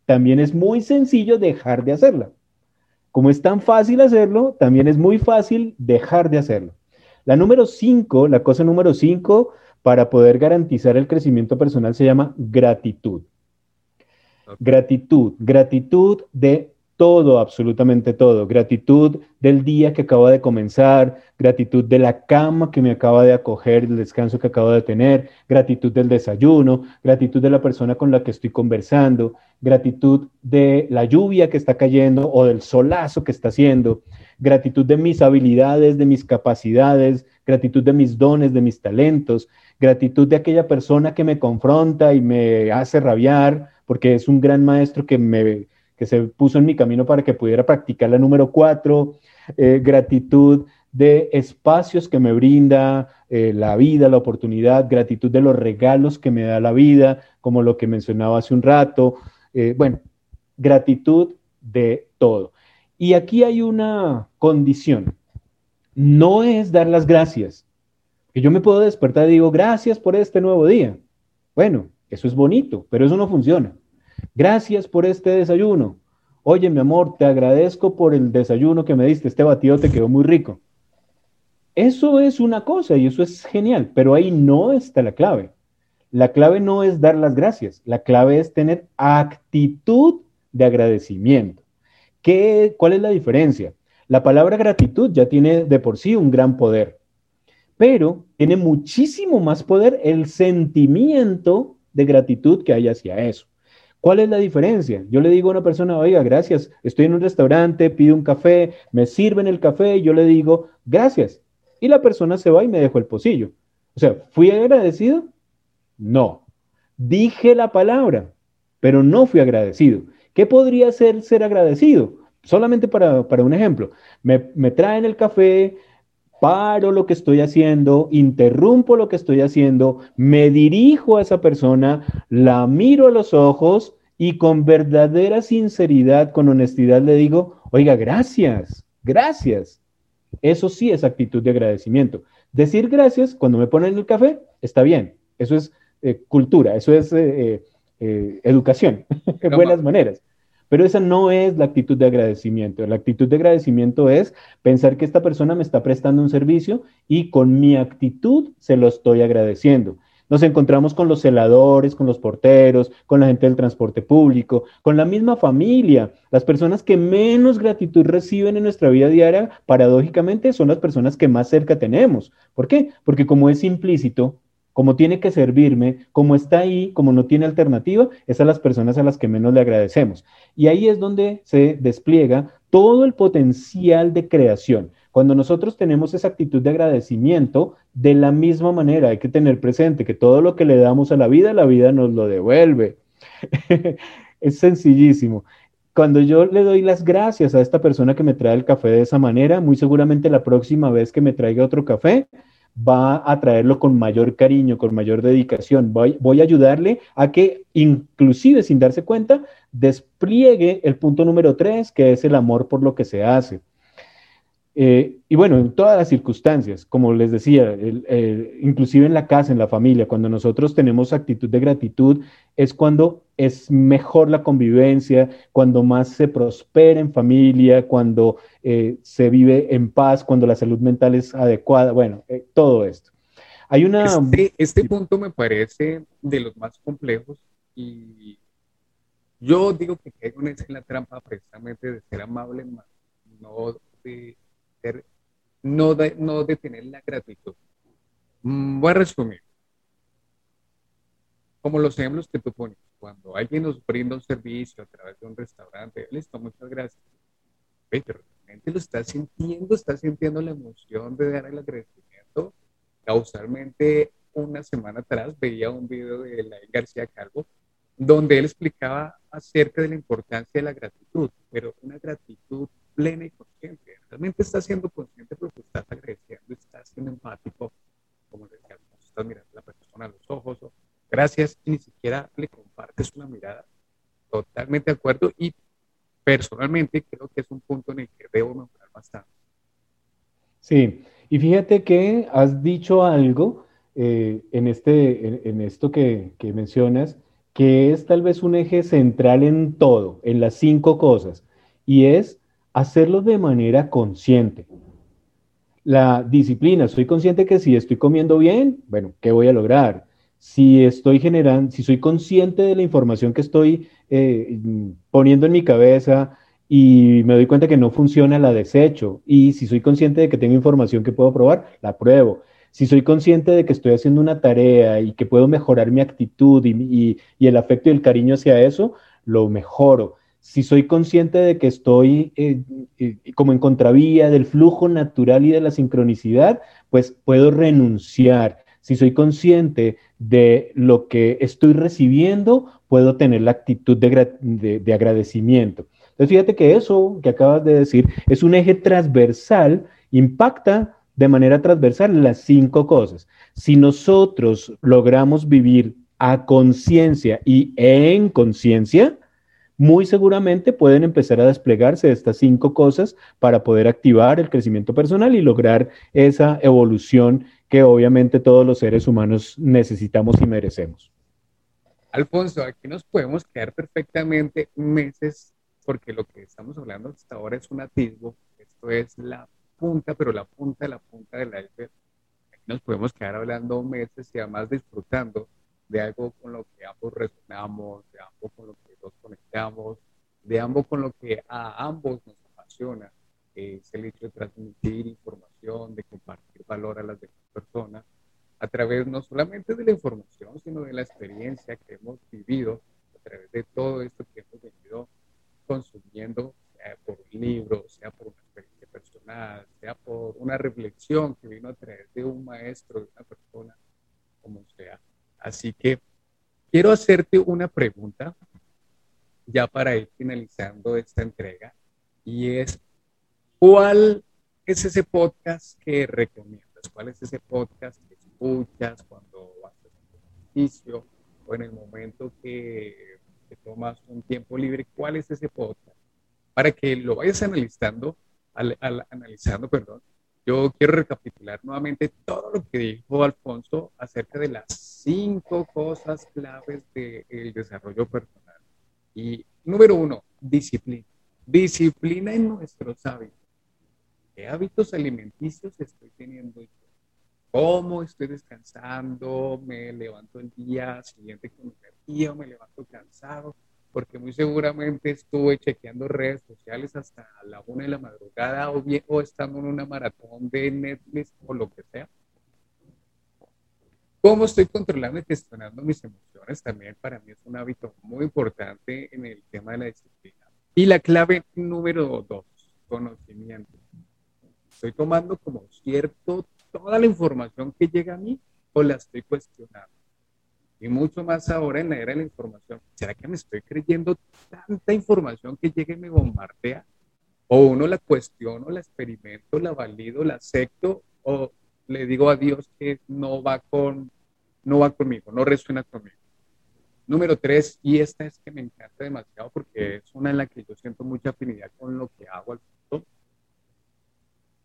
B: también es muy sencillo dejar de hacerla. Como es tan fácil hacerlo, también es muy fácil dejar de hacerlo. La número cinco, la cosa número cinco para poder garantizar el crecimiento personal se llama gratitud. Gratitud, gratitud de todo, absolutamente todo. Gratitud del día que acaba de comenzar, gratitud de la cama que me acaba de acoger, el descanso que acabo de tener, gratitud del desayuno, gratitud de la persona con la que estoy conversando, gratitud de la lluvia que está cayendo o del solazo que está haciendo, gratitud de mis habilidades, de mis capacidades, gratitud de mis dones, de mis talentos, gratitud de aquella persona que me confronta y me hace rabiar, porque es un gran maestro que me que se puso en mi camino para que pudiera practicar la número cuatro, eh, gratitud de espacios que me brinda eh, la vida, la oportunidad, gratitud de los regalos que me da la vida, como lo que mencionaba hace un rato, eh, bueno, gratitud de todo. Y aquí hay una condición, no es dar las gracias, que yo me puedo despertar y digo, gracias por este nuevo día. Bueno, eso es bonito, pero eso no funciona. Gracias por este desayuno. Oye, mi amor, te agradezco por el desayuno que me diste. Este batido te quedó muy rico. Eso es una cosa y eso es genial, pero ahí no está la clave. La clave no es dar las gracias, la clave es tener actitud de agradecimiento. ¿Qué, ¿Cuál es la diferencia? La palabra gratitud ya tiene de por sí un gran poder, pero tiene muchísimo más poder el sentimiento de gratitud que hay hacia eso. ¿Cuál es la diferencia? Yo le digo a una persona, oiga, gracias, estoy en un restaurante, pido un café, me sirven el café yo le digo, gracias. Y la persona se va y me dejó el pocillo. O sea, ¿fui agradecido? No. Dije la palabra, pero no fui agradecido. ¿Qué podría ser ser agradecido? Solamente para, un ejemplo. Me, me traen el café, paro lo que estoy haciendo, interrumpo lo que estoy haciendo, me dirijo a esa persona, la miro a los ojos y con verdadera sinceridad, con honestidad le digo, oiga, gracias, gracias. Eso sí es actitud de agradecimiento. Decir gracias cuando me ponen el café está bien, eso es eh, cultura, eso es eh, eh, educación, buenas maneras. Pero esa no es la actitud de agradecimiento. La actitud de agradecimiento es pensar que esta persona me está prestando un servicio y con mi actitud se lo estoy agradeciendo. Nos encontramos con los celadores, con los porteros, con la gente del transporte público, con la misma familia. Las personas que menos gratitud reciben en nuestra vida diaria, paradójicamente, son las personas que más cerca tenemos. ¿Por qué? Porque como es implícito, como tiene que servirme, como está ahí, como no tiene alternativa, esas son las personas a las que menos le agradecemos. Y ahí es donde se despliega todo el potencial de creación. Cuando nosotros tenemos esa actitud de agradecimiento, de la misma manera hay que tener presente que todo lo que le damos a la vida, la vida nos lo devuelve. es sencillísimo. Cuando yo le doy las gracias a esta persona que me trae el café de esa manera, muy seguramente la próxima vez que me traiga otro café, va a traerlo con mayor cariño, con mayor dedicación. Voy, voy, a ayudarle a que, inclusive sin darse cuenta, despliegue el punto número tres, que es el amor por lo que se hace. Eh, y bueno, en todas las circunstancias, como les decía, inclusive en la casa, en la familia, cuando nosotros tenemos actitud de gratitud, es cuando es mejor la convivencia, cuando más se prospera en familia, cuando eh, se vive en paz, cuando la salud mental es adecuada, bueno, eh, todo esto. Hay una...
A: Este, este punto me parece de los más complejos y yo digo que caigo en la trampa precisamente de ser amable, no de no de, no de tener la gratitud. Mm, voy a resumir. como los ejemplos que tú pones, cuando alguien nos brinda un servicio a través de un restaurante, listo, muchas gracias. Pero realmente lo está sintiendo, está sintiendo la emoción de dar el agradecimiento. Causalmente, una semana atrás veía un video de Lai García Calvo donde él explicaba acerca de la importancia de la gratitud, pero una gratitud plena y consciente. Realmente está siendo consciente porque estás agradeciendo, estás siendo empático, como le decía, estás mirando a la persona a los ojos, gracias, y ni siquiera le compartes una mirada. Totalmente de acuerdo y personalmente creo que es un punto en el que debo mejorar bastante.
B: Sí, y fíjate que has dicho algo eh, en, este, en, esto que, que mencionas, que es tal vez un eje central en todo, en las cinco cosas, y es hacerlo de manera consciente. La disciplina, soy consciente que si estoy comiendo bien, bueno, ¿qué voy a lograr? Si estoy generando, si soy consciente de la información que estoy eh, poniendo en mi cabeza y me doy cuenta que no funciona, la desecho. Y si soy consciente de que tengo información que puedo probar, la pruebo si soy consciente de que estoy haciendo una tarea y que puedo mejorar mi actitud y, el afecto y el cariño hacia eso, lo mejoro. Si soy consciente de que estoy eh, eh, como en contravía del flujo natural y de la sincronicidad, pues puedo renunciar. Si soy consciente de lo que estoy recibiendo, puedo tener la actitud de, de agradecimiento. Entonces, fíjate que eso que acabas de decir es un eje transversal, impacta de manera transversal las cinco cosas. Si nosotros logramos vivir a conciencia y en conciencia, muy seguramente pueden empezar a desplegarse estas cinco cosas para poder activar el crecimiento personal y lograr esa evolución que obviamente todos los seres humanos necesitamos y merecemos.
A: Alfonso, aquí nos podemos quedar perfectamente meses porque lo que estamos hablando hasta ahora es un atisbo, esto es la punta, pero la punta de la punta del iceberg. Aquí nos podemos quedar hablando meses y además disfrutando de algo con lo que ambos resonamos, de algo con lo que nos conectamos, de algo con lo que a ambos nos apasiona, es el hecho de transmitir información, de compartir valor a las demás personas, a través no solamente de la información, sino de la experiencia que hemos vivido, a través de todo esto que hemos venido consumiendo, sea por un libro, sea por una experiencia personal, sea por una reflexión que vino a través de un maestro, de una persona, como sea. Así que quiero hacerte una pregunta ya para ir finalizando esta entrega y es, ¿cuál es ese podcast que recomiendas? ¿Cuál es ese podcast que escuchas cuando hacer ejercicio o en el momento que, que tomas un tiempo libre? ¿Cuál es ese podcast? Para que lo vayas analizando al, analizando, perdón, yo quiero recapitular nuevamente todo lo que dijo Alfonso acerca de las cinco cosas claves del desarrollo personal. Y número uno, disciplina. Disciplina en nuestros hábitos. ¿Qué hábitos alimenticios estoy teniendo yo? ¿Cómo estoy descansando? ¿Me levanto el día siguiente con energía o me levanto cansado? porque muy seguramente estuve chequeando redes sociales hasta la una de la madrugada o, bien, o estando en una maratón de Netflix o lo que sea. ¿Cómo estoy controlando y gestionando mis emociones? También para mí es un hábito muy importante en el tema de la disciplina. Y la clave número dos, conocimiento. Estoy tomando como cierto toda la información que llega a mí o la estoy cuestionando y mucho más ahora en la era de la información. ¿Será que me estoy creyendo tanta información que llega y me bombardea? O uno la cuestiono, la experimento, la valido, la acepto, o le digo a Dios que no va con, no va conmigo, no resuena conmigo. Número tres, y esta es que me encanta demasiado porque es una en la que yo siento mucha afinidad con lo que hago al punto.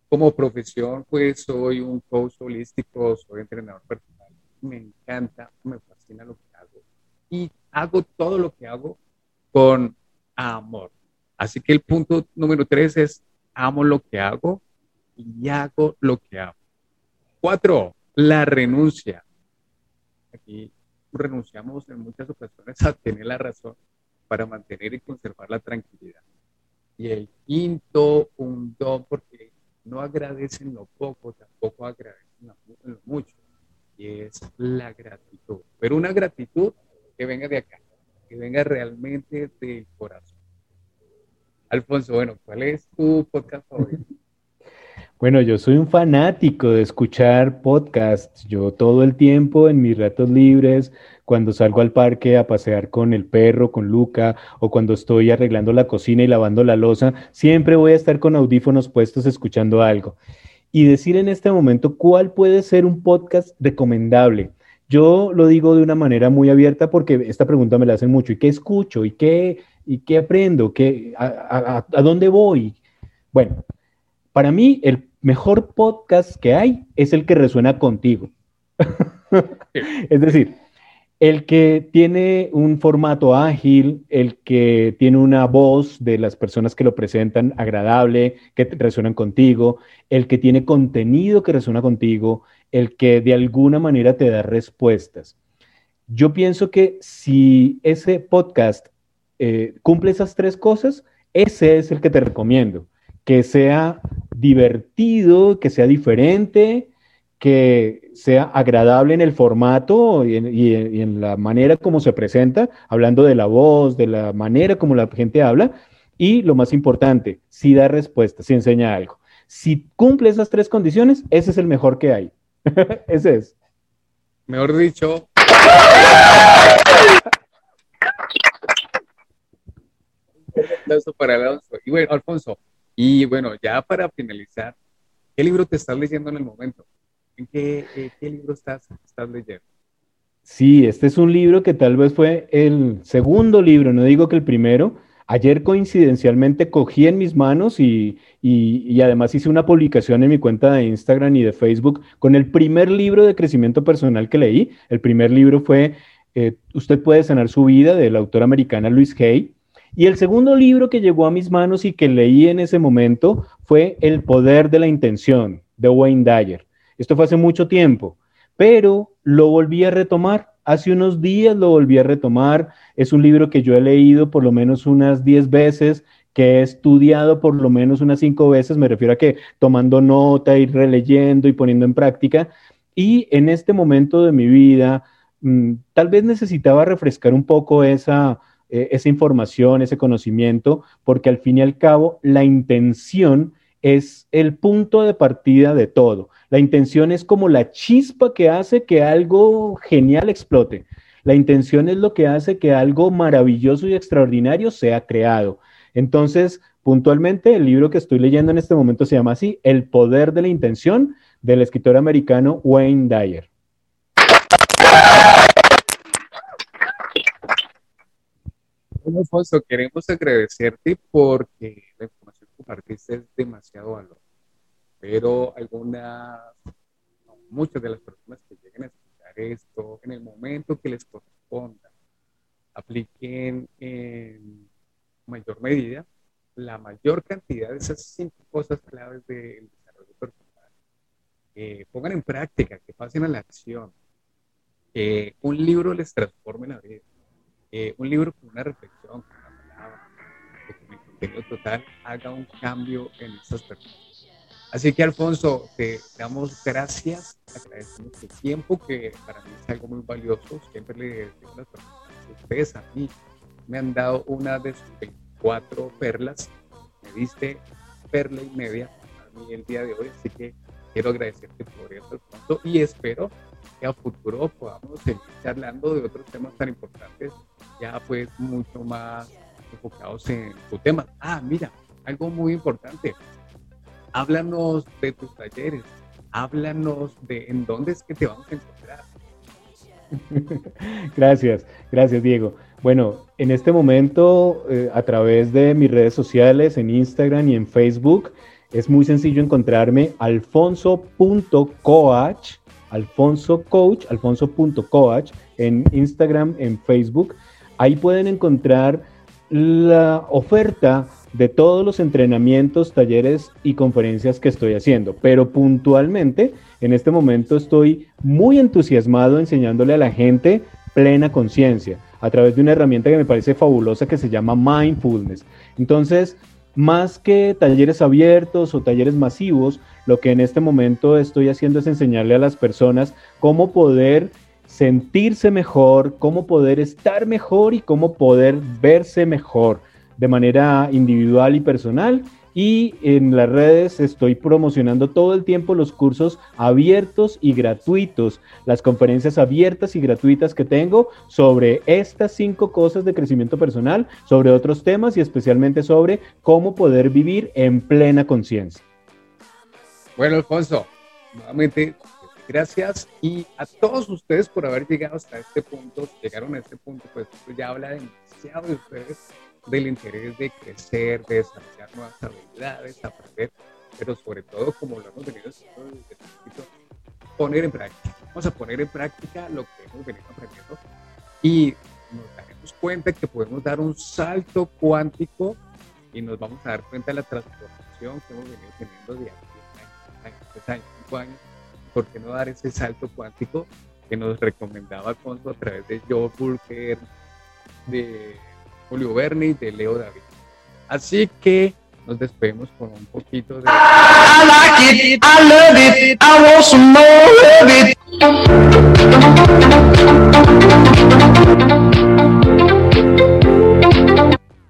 A: Como profesión, pues soy un coach holístico, soy entrenador personal me encanta, me fascina lo que hago. Y hago todo lo que hago con amor. Así que el punto número tres es, amo lo que hago y hago lo que hago. Cuatro, la renuncia. Aquí renunciamos en muchas ocasiones a tener la razón para mantener y conservar la tranquilidad. Y el quinto, un don, porque no agradecen lo poco, tampoco agradecen lo mucho y es la gratitud. Pero una gratitud que venga de acá, que venga realmente del corazón. Alfonso, bueno, ¿cuál es tu podcast favorito?
B: Bueno, yo soy un fanático de escuchar podcasts. Yo todo el tiempo en mis ratos libres, cuando salgo al parque a pasear con el perro, con Luca, o cuando estoy arreglando la cocina y lavando la losa, siempre voy a estar con audífonos puestos escuchando algo. Y decir en este momento cuál puede ser un podcast recomendable. Yo lo digo de una manera muy abierta porque esta pregunta me la hacen mucho. ¿Y qué escucho? ¿Y qué, y qué aprendo? ¿Qué, a, a dónde voy? Bueno, para mí el mejor podcast que hay es el que resuena contigo. es decir, el que tiene un formato ágil, el que tiene una voz de las personas que lo presentan agradable, que resuenan contigo, el que tiene contenido que resuena contigo, el que de alguna manera te da respuestas. Yo pienso que si ese podcast eh, cumple esas tres cosas, ese es el que te recomiendo que sea divertido, que sea diferente, que sea agradable en el formato y en, la manera como se presenta, hablando de la voz, de la manera como la gente habla, y lo más importante, si da respuesta, si enseña algo. Si cumple esas tres condiciones, ese es el mejor que hay. ese es.
A: Mejor dicho. para Y bueno, Alfonso, y bueno, ya para finalizar, ¿qué libro te estás leyendo en el momento? ¿En qué, eh, libro estás, estás leyendo?
B: Sí, este es un libro que tal vez fue el segundo libro, no digo que el primero. Ayer coincidencialmente cogí en mis manos y, y, además hice una publicación en mi cuenta de Instagram y de Facebook con el primer libro de crecimiento personal que leí. El primer libro fue eh, Usted puede sanar su vida de la autora americana Louise Hay. Y el segundo libro que llegó a mis manos y que leí en ese momento fue El poder de la intención de Wayne Dyer. Esto fue hace mucho tiempo, pero lo volví a retomar. Hace unos días lo volví a retomar. Es un libro que yo he leído por lo menos unas 10 veces, que he estudiado por lo menos unas 5 veces. Me refiero a que tomando nota y releyendo y poniendo en práctica. Y en este momento de mi vida, mm, tal vez necesitaba refrescar un poco esa eh, esa información, ese conocimiento, porque al fin y al cabo la intención es el punto de partida de todo. La intención es como la chispa que hace que algo genial explote. La intención es lo que hace que algo maravilloso y extraordinario sea creado. Entonces, puntualmente, el libro que estoy leyendo en este momento se llama así, El poder de la intención, del escritor americano Wayne Dyer.
A: Alfonso, queremos agradecerte porque la información que compartiste es demasiado valor. Pero algunas, muchas de las personas que lleguen a escuchar esto, en el momento que les corresponda, apliquen en mayor medida la mayor cantidad de esas cinco cosas claves del desarrollo personal. Que pongan en práctica, que pasen a la acción, que un libro les transforme la vida eh, un libro con una reflexión, con una palabra, con el contenido total, haga un cambio en estas personas. Así que, Alfonso, te damos gracias, agradecemos tu tiempo, que para mí es algo muy valioso. Siempre le digo a las personas, ustedes a mí me han dado una de sus 24 perlas, me diste perla y media a mí el día de hoy, así que quiero agradecerte por eso, Alfonso, y espero que a futuro podamos seguir charlando de otros temas tan importantes, ya pues mucho más enfocados en tu tema. Ah, mira, algo muy importante. Háblanos de tus talleres, háblanos de en dónde es que te vamos a encontrar.
B: Gracias, gracias Diego. Bueno, en este momento, eh, a través de mis redes sociales, en Instagram y en Facebook, es muy sencillo encontrarme alfonso.coach Alfonso Coach, alfonso.coach en Instagram, en Facebook. Ahí pueden encontrar la oferta de todos los entrenamientos, talleres y conferencias que estoy haciendo. Pero puntualmente, en este momento estoy muy entusiasmado enseñándole a la gente plena conciencia a través de una herramienta que me parece fabulosa que se llama Mindfulness. Entonces, más que talleres abiertos o talleres masivos, lo que en este momento estoy haciendo es enseñarle a las personas cómo poder sentirse mejor, cómo poder estar mejor y cómo poder verse mejor de manera individual y personal. Y en las redes estoy promocionando todo el tiempo los cursos abiertos y gratuitos, las conferencias abiertas y gratuitas que tengo sobre estas cinco cosas de crecimiento personal, sobre otros temas y especialmente sobre cómo poder vivir en plena conciencia.
A: Bueno, Alfonso, nuevamente gracias y a todos ustedes por haber llegado hasta este punto. Llegaron a este punto, pues esto ya habla demasiado de ustedes del interés de crecer, de desarrollar nuevas habilidades, aprender, pero sobre todo, como lo hemos venido haciendo desde el poner en práctica. Vamos a poner en práctica lo que hemos venido aprendiendo y nos daremos cuenta que podemos dar un salto cuántico y nos vamos a dar cuenta de la transformación que hemos venido teniendo de aquí a años, tres años, cinco años. ¿Por qué no dar ese salto cuántico que nos recomendaba Alfonso a través de Joe Bulker, de Julio Berni de Leo David. Así que nos despedimos con un poquito de... I like it, I